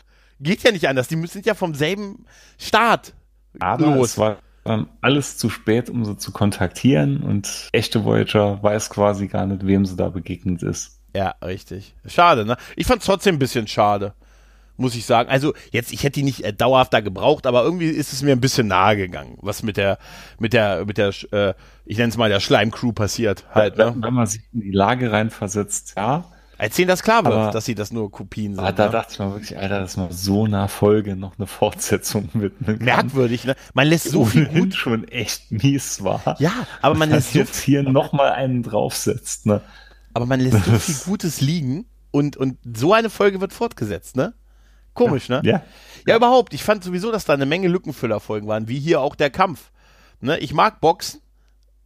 Geht ja nicht anders. Die sind ja vom selben Start Aber los. Es war dann alles zu spät, um sie zu kontaktieren und echte Voyager weiß quasi gar nicht, wem sie da begegnet ist. Ja, richtig. Schade, ne? Ich fand's trotzdem ein bisschen schade muss ich sagen. Also jetzt, ich hätte die nicht äh, dauerhaft da gebraucht, aber irgendwie ist es mir ein bisschen nahe gegangen, was mit der, mit der, mit der, äh, ich nenne es mal der Schleimcrew passiert halt. Ne? Wenn man sich in die Lage reinversetzt, ja. Als denen das klar wird, aber, dass sie das nur Kopien sind. Da ne? dachte ich mal wirklich, Alter, dass man so einer Folge noch eine Fortsetzung widmen kann. Merkwürdig, ne? Man lässt so viel gut schon echt mies war. Ja, aber man lässt jetzt hier noch mal einen draufsetzt, ne? Aber man lässt so viel Gutes liegen und, und so eine Folge wird fortgesetzt, ne? Komisch, ne? Ja. Ja, überhaupt. Ich fand sowieso, dass da eine Menge Lückenfüllerfolgen waren, wie hier auch der Kampf. Ne? Ich mag Boxen,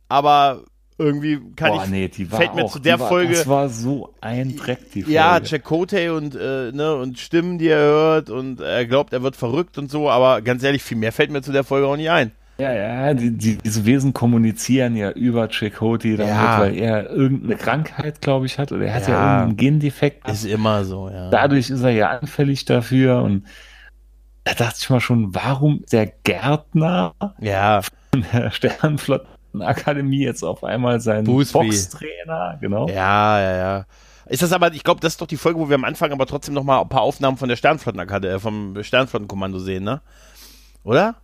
aber irgendwie kann Boah, ich. Nee, die war fällt mir auch, zu der war, Folge. Das war so ein Dreck, die Folge. Ja, Jack Cote und, äh, ne, und Stimmen, die er hört und er glaubt, er wird verrückt und so, aber ganz ehrlich, viel mehr fällt mir zu der Folge auch nicht ein. Ja, ja, die, die, diese Wesen kommunizieren ja über Chakoti damit, ja. weil er irgendeine Krankheit, glaube ich, hat, oder er hat ja, ja irgendeinen Gendefekt. Ist immer so, ja. Dadurch ist er ja anfällig dafür und da dachte ich mal schon, warum der Gärtner ja. von der Sternenflottenakademie jetzt auf einmal sein Boxtrainer, genau. Ja, ja, ja. Ist das aber, ich glaube, das ist doch die Folge, wo wir am Anfang aber trotzdem noch mal ein paar Aufnahmen von der Sternflottenakademie, äh, vom Sternflottenkommando sehen, ne? Oder?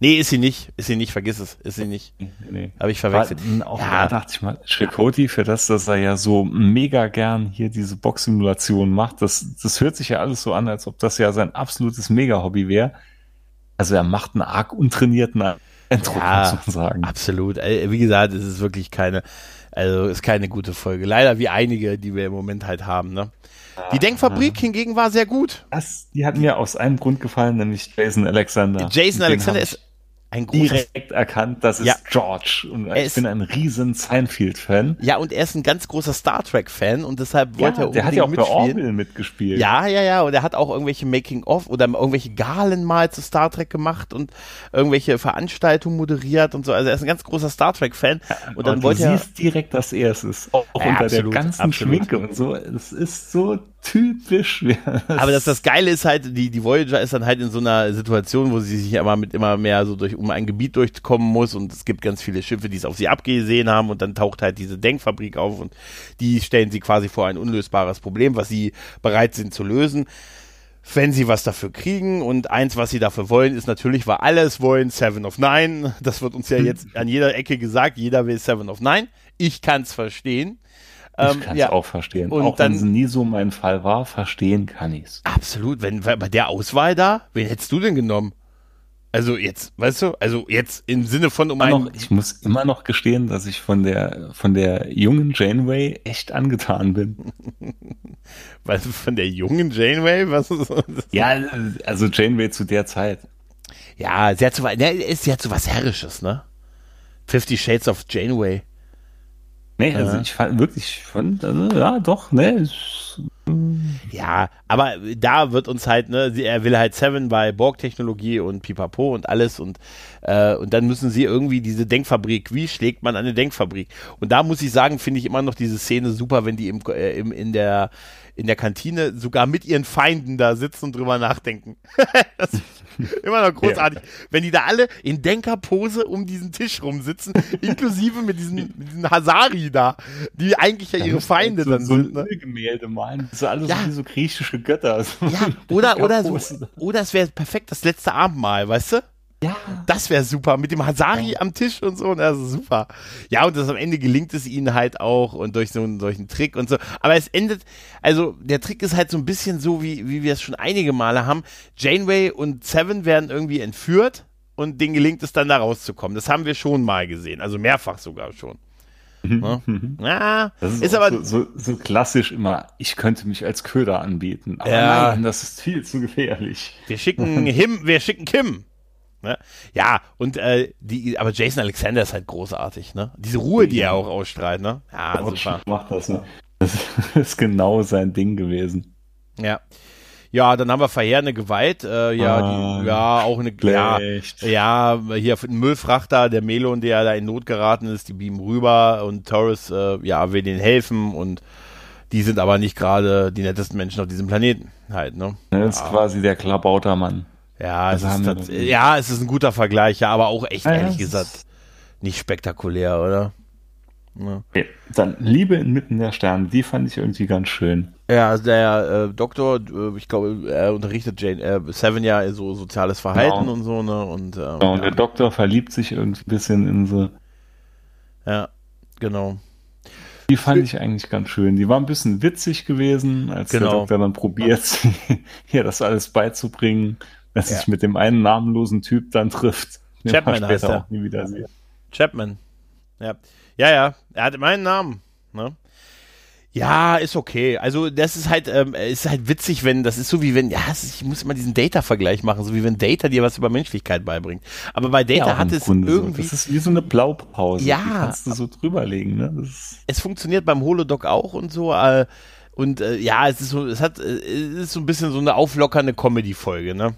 Nee, ist sie nicht. Ist sie nicht, vergiss es. Ist sie nicht. Nee. Habe ich verwechselt. War, auch ja. da dachte ich mal, Chakoti, für das, dass er ja so mega gern hier diese Box-Simulation macht, das, das hört sich ja alles so an, als ob das ja sein absolutes Mega-Hobby wäre. Also er macht einen arg untrainierten Eindruck, ja, muss man sagen. Absolut. Äh, wie gesagt, es ist wirklich keine, also ist keine gute Folge. Leider wie einige, die wir im Moment halt haben, ne? Die Denkfabrik hingegen war sehr gut. Das, die hat mir aus einem Grund gefallen, nämlich Jason Alexander. Jason Alexander ist ein direkt erkannt, das ist ja. George. Und er ich ist, bin ein riesen Seinfeld-Fan. Ja, und er ist ein ganz großer Star Trek-Fan und deshalb wollte ja, er Der hat ja auch mitspielen. bei Orville mitgespielt. Ja, ja, ja. Und er hat auch irgendwelche Making-of oder irgendwelche Galen mal zu Star Trek gemacht und irgendwelche Veranstaltungen moderiert und so. Also er ist ein ganz großer Star Trek-Fan. und dann und wollte du er. siehst direkt, dass er es ist. Auch, ja, unter absolut, der ganzen absolut. Schminke und so. Es ist so typisch. Aber das, das Geile ist halt, die, die Voyager ist dann halt in so einer Situation, wo sie sich immer mit immer mehr so durch um ein Gebiet durchkommen muss und es gibt ganz viele Schiffe, die es auf sie abgesehen haben und dann taucht halt diese Denkfabrik auf und die stellen sie quasi vor ein unlösbares Problem, was sie bereit sind zu lösen wenn sie was dafür kriegen. Und eins, was sie dafür wollen, ist natürlich, weil alles wollen Seven of Nine. Das wird uns ja jetzt an jeder Ecke gesagt. Jeder will Seven of Nine. Ich kann es verstehen. Ich ähm, kann es ja. auch verstehen. Und auch wenn es nie so mein Fall war, verstehen kann ich es. Absolut. Wenn bei der Auswahl da, wen hättest du denn genommen? Also jetzt, weißt du, also jetzt im Sinne von um einen. Ich muss immer noch gestehen, dass ich von der von der jungen Janeway echt angetan bin. du, von der jungen Janeway? Was ist das? Ja, also Janeway zu der Zeit. Ja, sie hat so, ne, sie hat so was Herrisches, ne? Fifty Shades of Janeway. Nee, also ich fand wirklich von, also, ja, doch, ne. Ja, aber da wird uns halt, ne, er will halt Seven bei Borg-Technologie und Pipapo und alles und, äh, und dann müssen sie irgendwie diese Denkfabrik, wie schlägt man eine Denkfabrik? Und da muss ich sagen, finde ich immer noch diese Szene super, wenn die im, äh, im, in der, in der Kantine sogar mit ihren Feinden da sitzen und drüber nachdenken. das immer noch großartig. Ja. Wenn die da alle in Denkerpose um diesen Tisch rumsitzen, inklusive mit diesen, mit diesen Hasari da, die eigentlich ja ihre Feinde so, dann so sind. Ne? Gemälde malen, so alles ja. wie so griechische Götter. So ja, oder, oder, so, oder es wäre perfekt das letzte Abendmahl, weißt du? Ja. Das wäre super. Mit dem Hasari ja. am Tisch und so. Das ist super. Ja, und das am Ende gelingt es ihnen halt auch und durch so einen solchen Trick und so. Aber es endet, also der Trick ist halt so ein bisschen so, wie, wie wir es schon einige Male haben. Janeway und Seven werden irgendwie entführt und denen gelingt es dann da rauszukommen. Das haben wir schon mal gesehen. Also mehrfach sogar schon. Ja, ja das ist, ist aber so, so, so, klassisch immer, ich könnte mich als Köder anbieten. Aber ja. nein, das ist viel zu gefährlich. Wir schicken Him, wir schicken Kim. Ne? Ja, und äh, die, aber Jason Alexander ist halt großartig, ne? Diese Ruhe, die er auch ausstrahlt, ne? Ja, Gott, super. Macht das, ne? Das ist genau sein Ding gewesen. Ja. Ja, dann haben wir verheerende Gewalt. Äh, ja, ah, die, ja, auch eine ja, ja, hier ein Müllfrachter, der Melon, der da in Not geraten ist, die beamen rüber und Torres, äh, ja, will denen helfen und die sind aber nicht gerade die nettesten Menschen auf diesem Planeten halt, ne? Das ist ja. quasi der Klabautermann. Ja, es ist ja, es ist ein guter Vergleich, ja, aber auch echt, ja, ehrlich gesagt, nicht spektakulär, oder? Ja. Okay. Dann Liebe inmitten der Sterne, die fand ich irgendwie ganz schön. Ja, also der äh, Doktor, äh, ich glaube, er unterrichtet Jane, äh, Seven ja so soziales Verhalten genau. und so, ne? Und, äh, genau, und ja. der Doktor verliebt sich irgendwie ein bisschen in so. Ja, genau. Die fand ich eigentlich ganz schön. Die war ein bisschen witzig gewesen, als genau. der Doktor dann probiert, hier das alles beizubringen dass ja. sich mit dem einen namenlosen Typ dann trifft. Chapman heißt er. Auch nie wieder sehen. Chapman. Ja. ja, ja, er hat meinen Namen. Ne? Ja, ist okay. Also das ist halt, ähm, ist halt witzig, wenn, das ist so wie wenn, ja, ist, ich muss immer diesen Data-Vergleich machen, so wie wenn Data dir was über Menschlichkeit beibringt. Aber bei Data ja, hat es Grunde irgendwie. So. Das ist wie so eine Blaupause. Ja. Die kannst du so drüberlegen, ne? es funktioniert beim Holodoc auch und so, äh, und äh, ja, es ist so, es hat, äh, es ist so ein bisschen so eine auflockernde Comedy-Folge, ne?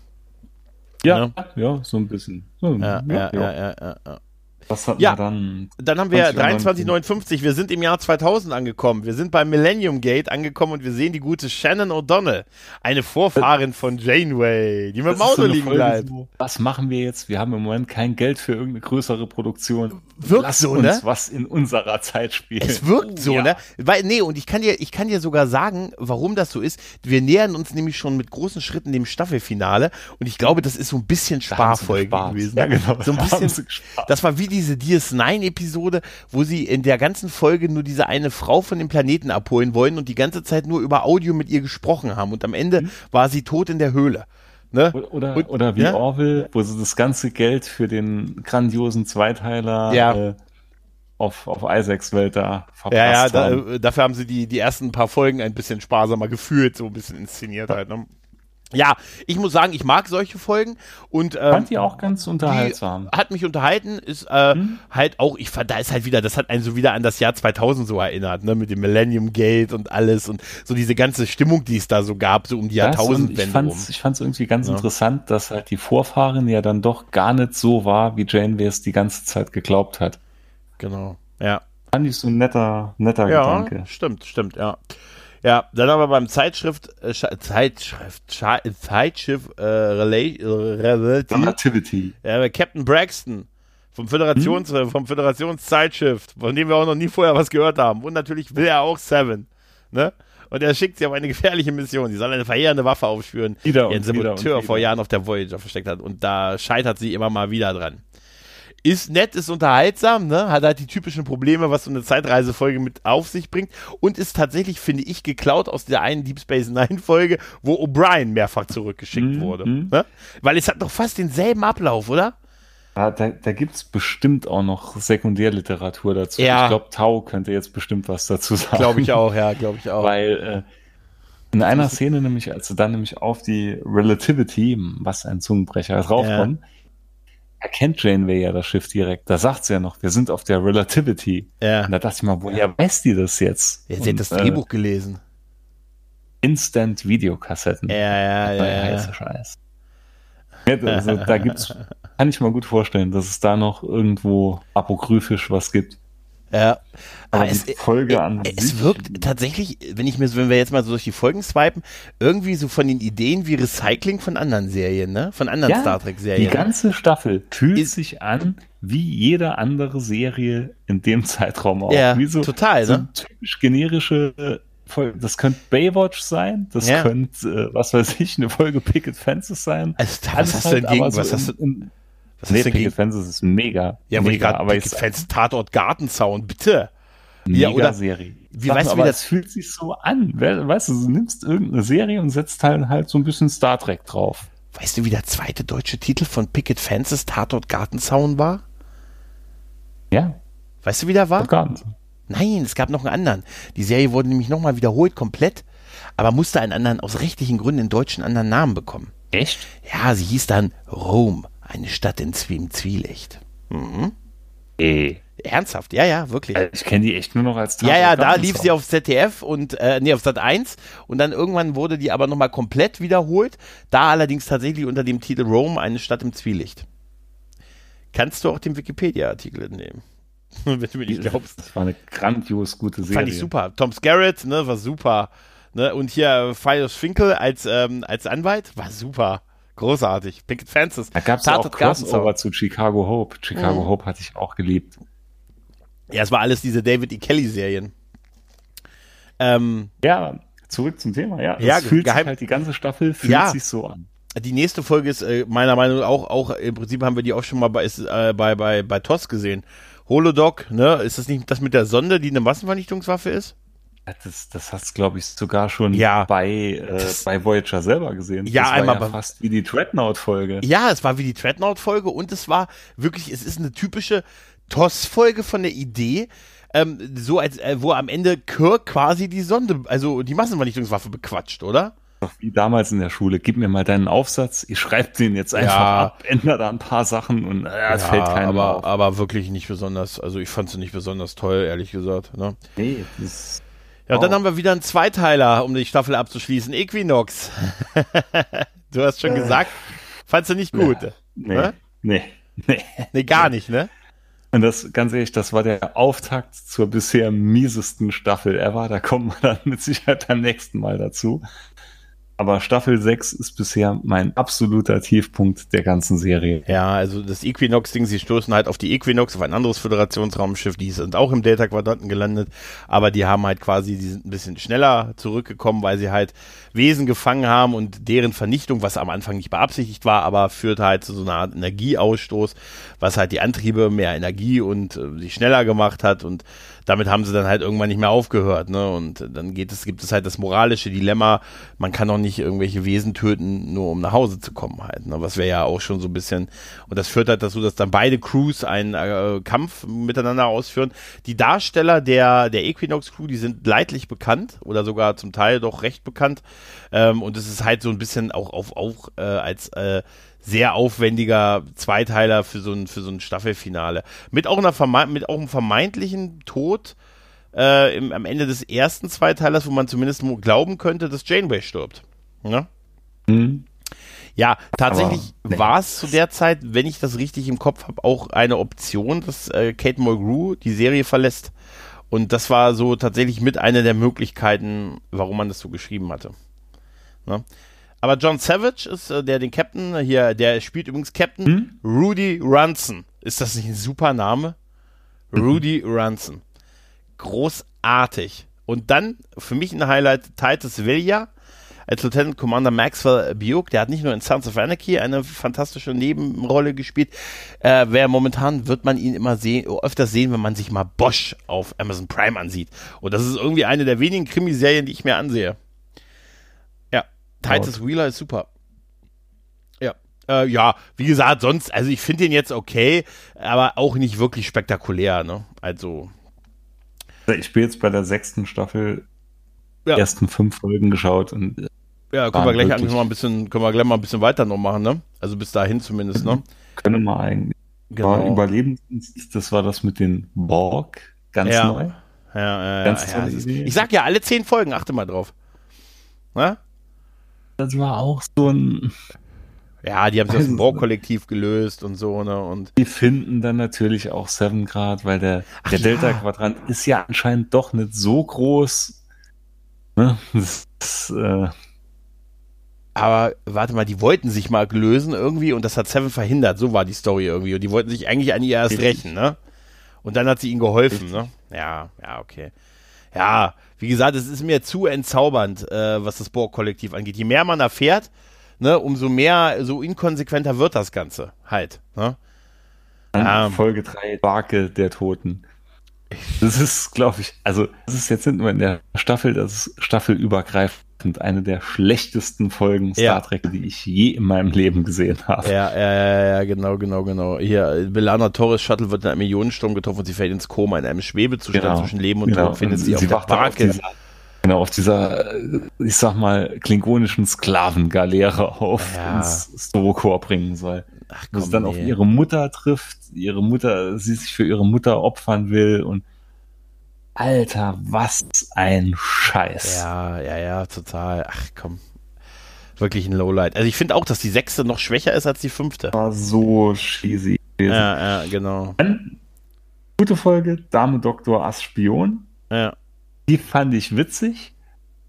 Ja, ne? ja, so ein bisschen. So, ja, ja, ja, ja, ja, ja. Was hatten ja, wir dann? Dann haben wir 2359. Wir sind im Jahr 2000 angekommen. Wir sind beim Millennium Gate angekommen und wir sehen die gute Shannon O'Donnell, eine Vorfahrin von Janeway, die mit dem Auto so liegen Folge, bleibt. was machen wir jetzt? Wir haben im Moment kein Geld für irgendeine größere Produktion. Wirkt Lass so, uns ne? was in unserer Zeit spielen. Es wirkt oh, so, ja. ne? Weil, nee, und ich kann dir, ich kann dir sogar sagen, warum das so ist. Wir nähern uns nämlich schon mit großen Schritten dem Staffelfinale und ich glaube, das ist so ein bisschen Sparfolge gewesen. Ja, genau. So ein bisschen, das war wie diese DS9-Episode, wo sie in der ganzen Folge nur diese eine Frau von dem Planeten abholen wollen und die ganze Zeit nur über Audio mit ihr gesprochen haben. Und am Ende mhm. war sie tot in der Höhle. Ne? Oder, und, oder wie ja? Orville, wo sie das ganze Geld für den grandiosen Zweiteiler ja. äh, auf, auf Isaacs Welt da verpasst ja, ja, da, haben. dafür haben sie die, die ersten paar Folgen ein bisschen sparsamer gefühlt, so ein bisschen inszeniert halt. Ne? Ja, ich muss sagen, ich mag solche Folgen und ähm, fand die auch ganz unterhaltsam. Hat mich unterhalten, ist äh, hm? halt auch, ich fand, da ist halt wieder, das hat einen so wieder an das Jahr 2000 so erinnert, ne, mit dem Millennium Gate und alles und so diese ganze Stimmung, die es da so gab, so um die Jahrtausendwende ich fand's, Ich fand es irgendwie ganz ja. interessant, dass halt die Vorfahren ja dann doch gar nicht so war, wie Jane es die ganze Zeit geglaubt hat. Genau, ja. Fand ich so ein netter, netter ja, Gedanke. Stimmt, stimmt, ja. Ja, dann haben wir beim Zeitschrift, äh, Zeitschrift, Zeitschrift äh, Relay, Relativity. Ja, Captain Braxton vom Föderations, hm? vom Föderationszeitschrift, von dem wir auch noch nie vorher was gehört haben. Und natürlich will er auch Seven, ne? Und er schickt sie auf eine gefährliche Mission. Sie soll eine verheerende Waffe aufspüren, die ein Saboteur vor Jahren auf der Voyager versteckt hat. Und da scheitert sie immer mal wieder dran ist nett, ist unterhaltsam, ne? hat halt die typischen Probleme, was so eine Zeitreisefolge mit auf sich bringt und ist tatsächlich, finde ich, geklaut aus der einen Deep Space Nine Folge, wo O'Brien mehrfach zurückgeschickt mhm. wurde. Ne? Weil es hat doch fast denselben Ablauf, oder? Ja, da da gibt es bestimmt auch noch Sekundärliteratur dazu. Ja. Ich glaube, Tau könnte jetzt bestimmt was dazu sagen. Glaube ich auch, ja, glaube ich auch. Weil äh, in einer Szene nämlich, als sie dann nämlich auf die Relativity, was ein Zungenbrecher, draufkommen, ja erkennt Janeway ja das Schiff direkt. Da sagt sie ja noch, wir sind auf der Relativity. Ja. Und da dachte ich mal, woher weiß die das jetzt? Ja, sie hat das Drehbuch äh, gelesen. Instant Videokassetten. Ja, ja, ja. ja. Heiße Scheiß. Also, da gibt's, kann ich mir gut vorstellen, dass es da noch irgendwo apokryphisch was gibt. Ja. Aber, Aber es, Folge äh, an es sich, wirkt tatsächlich, wenn ich mir wenn wir jetzt mal so durch die Folgen swipen, irgendwie so von den Ideen wie Recycling von anderen Serien, ne? Von anderen ja, Star Trek Serien. Die ganze Staffel fühlt ist, sich an wie jede andere Serie in dem Zeitraum auch. Ja, wie so, total, so ne? typisch generische äh, Folge. Das könnte Baywatch sein, das ja. könnte, äh, was weiß ich, eine Folge Picket Fences sein. Also, was hast du denn gegen, so was hast du, in, was nee, Picket Fences ist mega. Ja, mega, ich gerade aber Picket Fences Tatort Gartenzaun, bitte. Mega ja, oder Serie. Wie weißt du, wie das fühlt sich so an? Weißt du, du nimmst irgendeine Serie und setzt halt, halt so ein bisschen Star Trek drauf. Weißt du, wie der zweite deutsche Titel von Picket Fences Tatort Gartenzaun war? Ja. Weißt du, wie der war? Gartenzaun. Nein, es gab noch einen anderen. Die Serie wurde nämlich nochmal wiederholt, komplett, aber musste einen anderen, aus rechtlichen Gründen, einen deutschen anderen Namen bekommen. Echt? Ja, sie hieß dann Rom, eine Stadt in Zwielicht. Mhm. Äh. Ernsthaft, ja, ja, wirklich. Also ich kenne die echt nur noch als Tatort Ja, ja, da lief sie auf ZDF und, äh, nee, auf Sat 1 und dann irgendwann wurde die aber nochmal komplett wiederholt, da allerdings tatsächlich unter dem Titel Rome, eine Stadt im Zwielicht. Kannst du auch den Wikipedia-Artikel entnehmen. Wenn du mir nicht glaubst. Das war eine grandios gute Serie. Fand ich super. Tom Skerritt, ne, war super. Ne, und hier Fios Finkel als, ähm, als Anwalt, war super. Großartig. Picket Fences. Da gab es auch Crossover zu Chicago Hope. Chicago mhm. Hope hatte ich auch geliebt. Ja, es war alles diese David E. Kelly-Serien. Ähm, ja, zurück zum Thema, ja. ja fühlt geheim, sich halt die ganze Staffel fühlt ja, sich so an. Die nächste Folge ist äh, meiner Meinung nach auch, auch, im Prinzip haben wir die auch schon mal bei, ist, äh, bei, bei, bei TOS gesehen. Holodoc, ne? Ist das nicht das mit der Sonde, die eine Massenvernichtungswaffe ist? Das, das hast du, glaube ich, sogar schon ja, bei, äh, bei Voyager selber gesehen. Ja, das einmal ja fast wie die Dreadnought-Folge. Ja, es war wie die Dreadnought-Folge und es war wirklich, es ist eine typische TOS-Folge von der Idee, ähm, so als, äh, wo am Ende Kirk quasi die Sonde, also die Massenvernichtungswaffe bequatscht, oder? Doch wie damals in der Schule, gib mir mal deinen Aufsatz, ich schreibe den jetzt einfach ja. ab, ändere da ein paar Sachen und äh, es ja, fällt keinem aber, auf. aber wirklich nicht besonders, also ich fand sie nicht besonders toll, ehrlich gesagt. Ne? Nee, das ja, und dann haben wir wieder einen Zweiteiler, um die Staffel abzuschließen. Equinox. du hast schon äh. gesagt, fandst du nicht gut? Nee, ne? nee, nee. Nee, gar nicht, ne? Und das, ganz ehrlich, das war der Auftakt zur bisher miesesten Staffel ever. Da kommen wir dann mit Sicherheit beim nächsten Mal dazu. Aber Staffel 6 ist bisher mein absoluter Tiefpunkt der ganzen Serie. Ja, also das Equinox-Ding, sie stoßen halt auf die Equinox, auf ein anderes Föderationsraumschiff, die sind auch im Delta-Quadranten gelandet, aber die haben halt quasi, die sind ein bisschen schneller zurückgekommen, weil sie halt Wesen gefangen haben und deren Vernichtung, was am Anfang nicht beabsichtigt war, aber führt halt zu so einer Art Energieausstoß, was halt die Antriebe mehr Energie und äh, sie schneller gemacht hat und damit haben sie dann halt irgendwann nicht mehr aufgehört, ne? Und dann geht es, gibt es halt das moralische Dilemma, man kann doch nicht irgendwelche Wesen töten, nur um nach Hause zu kommen halt, ne? Was wäre ja auch schon so ein bisschen, und das führt halt dazu, dass dann beide Crews einen äh, Kampf miteinander ausführen. Die Darsteller der, der Equinox Crew, die sind leidlich bekannt oder sogar zum Teil doch recht bekannt. Ähm, und es ist halt so ein bisschen auch, auf, auch äh, als äh, sehr aufwendiger Zweiteiler für so ein, für so ein Staffelfinale. Mit auch, einer Verme mit auch einem vermeintlichen Tod äh, im, am Ende des ersten Zweiteilers, wo man zumindest glauben könnte, dass Janeway stirbt. Ja, mhm. ja tatsächlich nee. war es zu der Zeit, wenn ich das richtig im Kopf habe, auch eine Option, dass äh, Kate Mulgrew die Serie verlässt. Und das war so tatsächlich mit einer der Möglichkeiten, warum man das so geschrieben hatte. Ja. Aber John Savage ist äh, der den Captain hier, der spielt übrigens Captain hm? Rudy Runson. Ist das nicht ein super Name? Mhm. Rudy Runson. Großartig. Und dann für mich ein Highlight Titus Villia als Lieutenant Commander Maxwell Buick. Der hat nicht nur in Sons of Anarchy eine fantastische Nebenrolle gespielt. Äh, wer momentan wird man ihn immer sehen, öfter sehen, wenn man sich mal Bosch auf Amazon Prime ansieht. Und das ist irgendwie eine der wenigen Krimiserien, die ich mir ansehe. Titus Wheeler ist super. Ja. Äh, ja, wie gesagt, sonst, also ich finde den jetzt okay, aber auch nicht wirklich spektakulär, ne? Also. Ich bin jetzt bei der sechsten Staffel ja. ersten fünf Folgen geschaut und ja, können wir gleich eigentlich mal ein bisschen, können wir gleich mal ein bisschen weiter noch machen, ne? Also bis dahin zumindest, ne? Können wir eigentlich. Genau. Überlebensdienst, das war das mit den Borg, ganz ja. neu. Ja, ja, ganz ja, ja. Ich sag ja, alle zehn Folgen, achte mal drauf. Na? Das war auch so ein. Ja, die haben sich aus dem Baukollektiv gelöst und so, ne? Und die finden dann natürlich auch Seven Grad, weil der, Ach der ja. Delta-Quadrant ist ja anscheinend doch nicht so groß. Ne? Das, äh aber warte mal, die wollten sich mal lösen irgendwie und das hat Seven verhindert. So war die Story irgendwie. Und die wollten sich eigentlich an ihr erst rächen, ne? Und dann hat sie ihnen geholfen, ne? Ja, ja, okay. Ja, wie gesagt, es ist mir zu entzaubernd, äh, was das Borg-Kollektiv angeht. Je mehr man erfährt, ne, umso mehr, so inkonsequenter wird das Ganze halt. Ne? Ähm, Folge 3, Barke der Toten. Das ist, glaube ich, also das ist jetzt nicht nur in der Staffel, das ist staffelübergreifend eine der schlechtesten Folgen Star ja. Trek, die ich je in meinem Leben gesehen habe. Ja, ja, ja, ja, genau, genau, genau. Hier, Belana Torres Shuttle wird in einem Millionensturm getroffen und sie fällt ins Koma in einem Schwebezustand genau. zwischen Leben und genau. Tod, findet sie, sie auf der Barke. Genau, auf dieser, ich sag mal, klingonischen Sklavengaleere auf ja. ins Storokor bringen soll. Ach, komm, Wo sie dann nee. auf ihre Mutter trifft, ihre Mutter, sie sich für ihre Mutter opfern will und Alter, was ein Scheiß. Ja, ja, ja, total. Ach komm. Wirklich ein Lowlight. Also ich finde auch, dass die sechste noch schwächer ist als die fünfte. War so cheesy gewesen. Ja, ja, genau. Dann, gute Folge, Dame Doktor Ass Spion. Ja. Die fand ich witzig,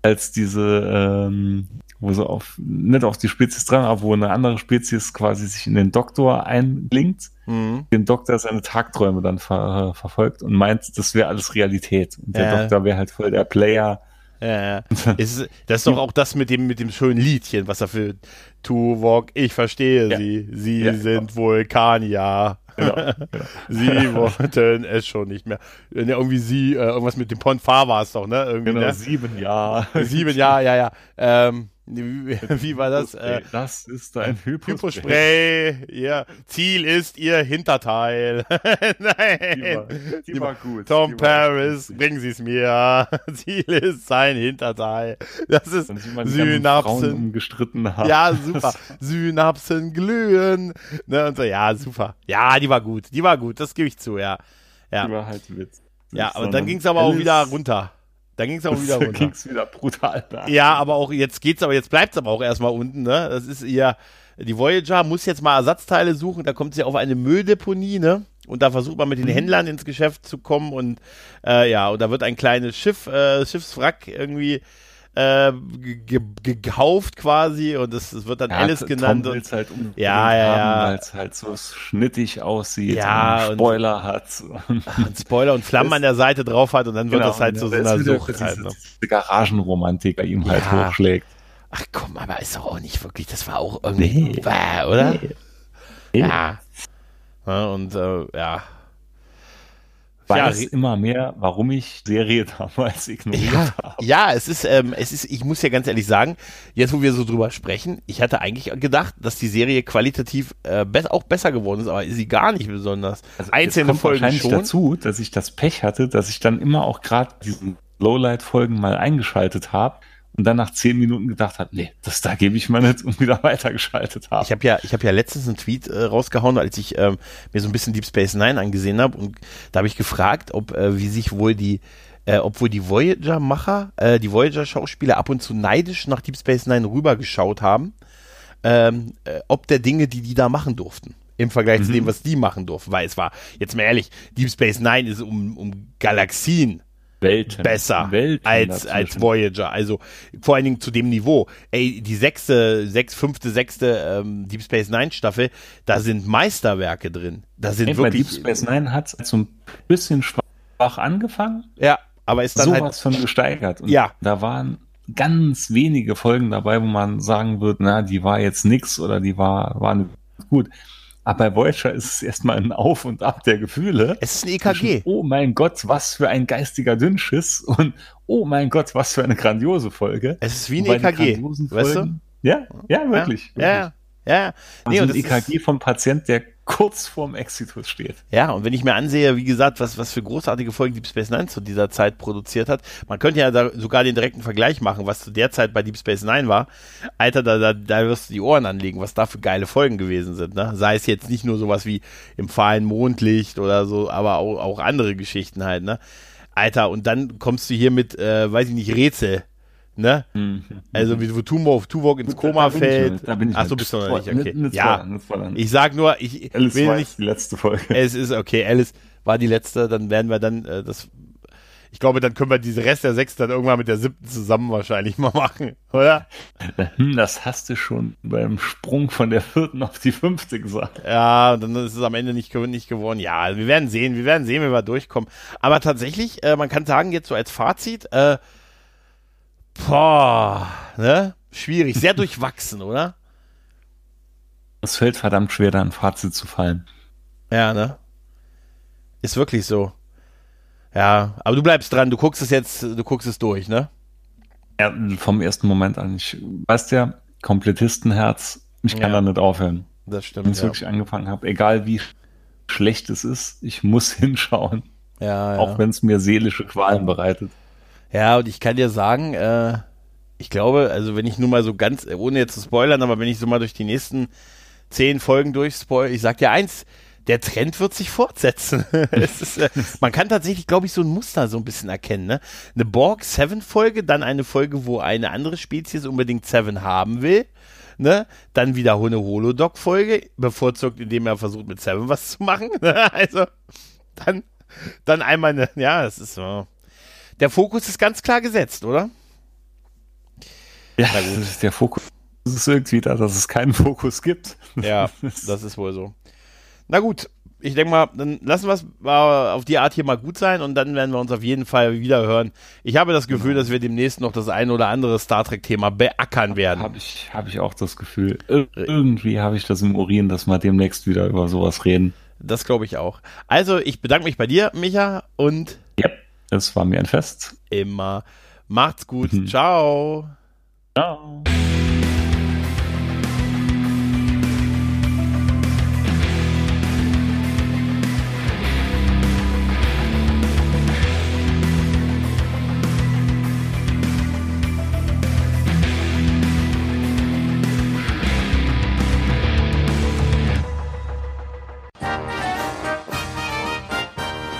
als diese ähm, wo sie auf, nicht auf die Spezies dran, aber wo eine andere Spezies quasi sich in den Doktor einblinkt, mhm. den Doktor seine Tagträume dann ver, verfolgt und meint, das wäre alles Realität. Und der ja. Doktor wäre halt voll der Player. Ja, ist, das ist doch auch das mit dem, mit dem schönen Liedchen, was er für Tuvok, ich verstehe ja. sie, sie ja. sind Vulkanier. Genau, genau. sie wollten es schon nicht mehr. Irgendwie sie, äh, irgendwas mit dem Ponfar war es doch, ne? Irgendwie, genau, ne? sieben Jahre. Sieben Jahre, ja, ja. Ähm, wie, wie war das? Äh, das ist ein Hypospray. Hypospray. Ihr Ziel ist ihr Hinterteil. Nein. Die war, die war gut. Tom die Paris, bringen Sie es mir. Ziel ist sein Hinterteil. Das ist Synapsen. gestritten haben. Ja, super. Synapsen glühen. Ne, und so, ja, super. Ja, die war gut. Die war gut. Das gebe ich zu, ja. ja. Die war halt Witz. Ja, aber dann ging es aber auch wieder runter. Dann ging es auch wieder runter. ging es wieder brutal da. Ja, aber auch jetzt geht's aber, jetzt bleibt es aber auch erstmal unten, ne? Das ist ihr, die Voyager muss jetzt mal Ersatzteile suchen, da kommt sie auf eine Mülldeponie, ne? Und da versucht man mit den mhm. Händlern ins Geschäft zu kommen und äh, ja, und da wird ein kleines Schiff, äh, Schiffswrack irgendwie äh, gekauft quasi und es wird dann ja, Alice genannt. Tom und, halt um ja, ja, ja. Weil es halt so schnittig aussieht ja, und Spoiler und, hat. Und Spoiler und Flammen an der Seite drauf hat und dann wird genau, das halt so, so einer Sucht halt. Ne? Diese Garagenromantik bei ihm halt ja. halt hochschlägt. Ach komm, aber ist doch auch nicht wirklich, das war auch irgendwie, nee. Oder? Nee. Ja. ja. Und äh, ja, weiß ja, immer mehr, warum ich Serie damals ignoriert ja, habe. Ja, es ist, ähm, es ist, ich muss ja ganz ehrlich sagen, jetzt wo wir so drüber sprechen, ich hatte eigentlich gedacht, dass die Serie qualitativ äh, be auch besser geworden ist, aber ist sie gar nicht besonders. Also Einzelne kommt Folgen wahrscheinlich schon. dazu, dass ich das Pech hatte, dass ich dann immer auch gerade diesen Lowlight-Folgen mal eingeschaltet habe und dann nach zehn Minuten gedacht hat, nee, das da gebe ich mal nicht und wieder weitergeschaltet habe. Ich habe ja, ich habe ja letztens einen Tweet äh, rausgehauen, als ich ähm, mir so ein bisschen Deep Space Nine angesehen habe und da habe ich gefragt, ob äh, wie sich wohl die äh, obwohl die Voyager-Macher, äh, die Voyager-Schauspieler ab und zu neidisch nach Deep Space Nine rübergeschaut haben, ähm, äh, ob der Dinge, die die da machen durften im Vergleich mhm. zu dem, was die machen durften. Weil es war, jetzt mal ehrlich, Deep Space Nine ist um, um Galaxien Welten, besser Welten als, als Voyager. Also vor allen Dingen zu dem Niveau. Ey, die sechste, sechs, fünfte, sechste ähm, Deep Space Nine Staffel, da sind Meisterwerke drin. Da sind Ey, wirklich. Deep Space Nine hat so ein bisschen schwach angefangen. Ja, aber ist dann sowas halt von gesteigert. Und ja. Da waren ganz wenige Folgen dabei, wo man sagen würde, na, die war jetzt nix oder die war, war gut. Aber bei Voyager ist es erstmal ein Auf und Ab der Gefühle. Es ist ein EKG. oh mein Gott, was für ein geistiger Dünnschiss und oh mein Gott, was für eine grandiose Folge. Es ist wie ein EKG, weißt du? Ja, ja, wirklich. Ja, ja. ja. ja. Nee, also ein EKG vom Patient, der kurz vorm Exitus steht. Ja, und wenn ich mir ansehe, wie gesagt, was, was für großartige Folgen Deep Space Nine zu dieser Zeit produziert hat, man könnte ja da sogar den direkten Vergleich machen, was zu der Zeit bei Deep Space Nine war. Alter, da, da, da wirst du die Ohren anlegen, was da für geile Folgen gewesen sind. Ne? Sei es jetzt nicht nur sowas wie im fahlen Mondlicht oder so, aber auch, auch andere Geschichten halt. Ne? Alter, und dann kommst du hier mit, äh, weiß ich nicht, Rätsel Ne? Mhm. Also wie wo Tuvok, Tuvok ins Koma da fällt. Achso, bist du noch nicht, okay. Nicht, ja, ich sag nur, ich Alice will nicht. die letzte Folge. Es ist okay, Alice war die letzte, dann werden wir dann äh, das. Ich glaube, dann können wir diese Rest der sechs dann irgendwann mit der siebten zusammen wahrscheinlich mal machen, oder? Hm, das hast du schon beim Sprung von der vierten auf die fünfte gesagt. Ja, dann ist es am Ende nicht, nicht geworden. Ja, wir werden sehen, wir werden sehen, wie wir durchkommen. Aber tatsächlich, äh, man kann sagen, jetzt so als Fazit, äh, Boah, ne? Schwierig, sehr durchwachsen, oder? Es fällt verdammt schwer, da ein Fazit zu fallen. Ja, ne? Ist wirklich so. Ja, aber du bleibst dran, du guckst es jetzt, du guckst es durch, ne? Ja, vom ersten Moment an. Ich weiß ja, Komplettistenherz, ich kann ja, da nicht aufhören. Das stimmt. Wenn ich ja. wirklich angefangen habe, egal wie schlecht es ist, ich muss hinschauen. Ja, ja. Auch wenn es mir seelische Qualen bereitet. Ja, und ich kann dir sagen, äh, ich glaube, also wenn ich nur mal so ganz, ohne jetzt zu spoilern, aber wenn ich so mal durch die nächsten zehn Folgen durchspoil, ich sag dir eins, der Trend wird sich fortsetzen. ist, äh, man kann tatsächlich, glaube ich, so ein Muster so ein bisschen erkennen. Ne? Eine Borg Seven Folge, dann eine Folge, wo eine andere Spezies unbedingt Seven haben will. Ne? Dann wieder eine Holodoc Folge, bevorzugt, indem er versucht mit Seven was zu machen. also dann, dann einmal eine, ja, das ist so der Fokus ist ganz klar gesetzt, oder? Ja, der Fokus ist irgendwie da, dass es keinen Fokus gibt. Ja, das ist wohl so. Na gut, ich denke mal, dann lassen wir es auf die Art hier mal gut sein und dann werden wir uns auf jeden Fall wieder hören. Ich habe das Gefühl, genau. dass wir demnächst noch das ein oder andere Star Trek-Thema beackern werden. Habe ich, hab ich auch das Gefühl. Ir irgendwie habe ich das im Urin, dass wir demnächst wieder über sowas reden. Das glaube ich auch. Also, ich bedanke mich bei dir, Micha, und. Es war mir ein Fest. Immer. Macht's gut. Mhm. Ciao. Ciao.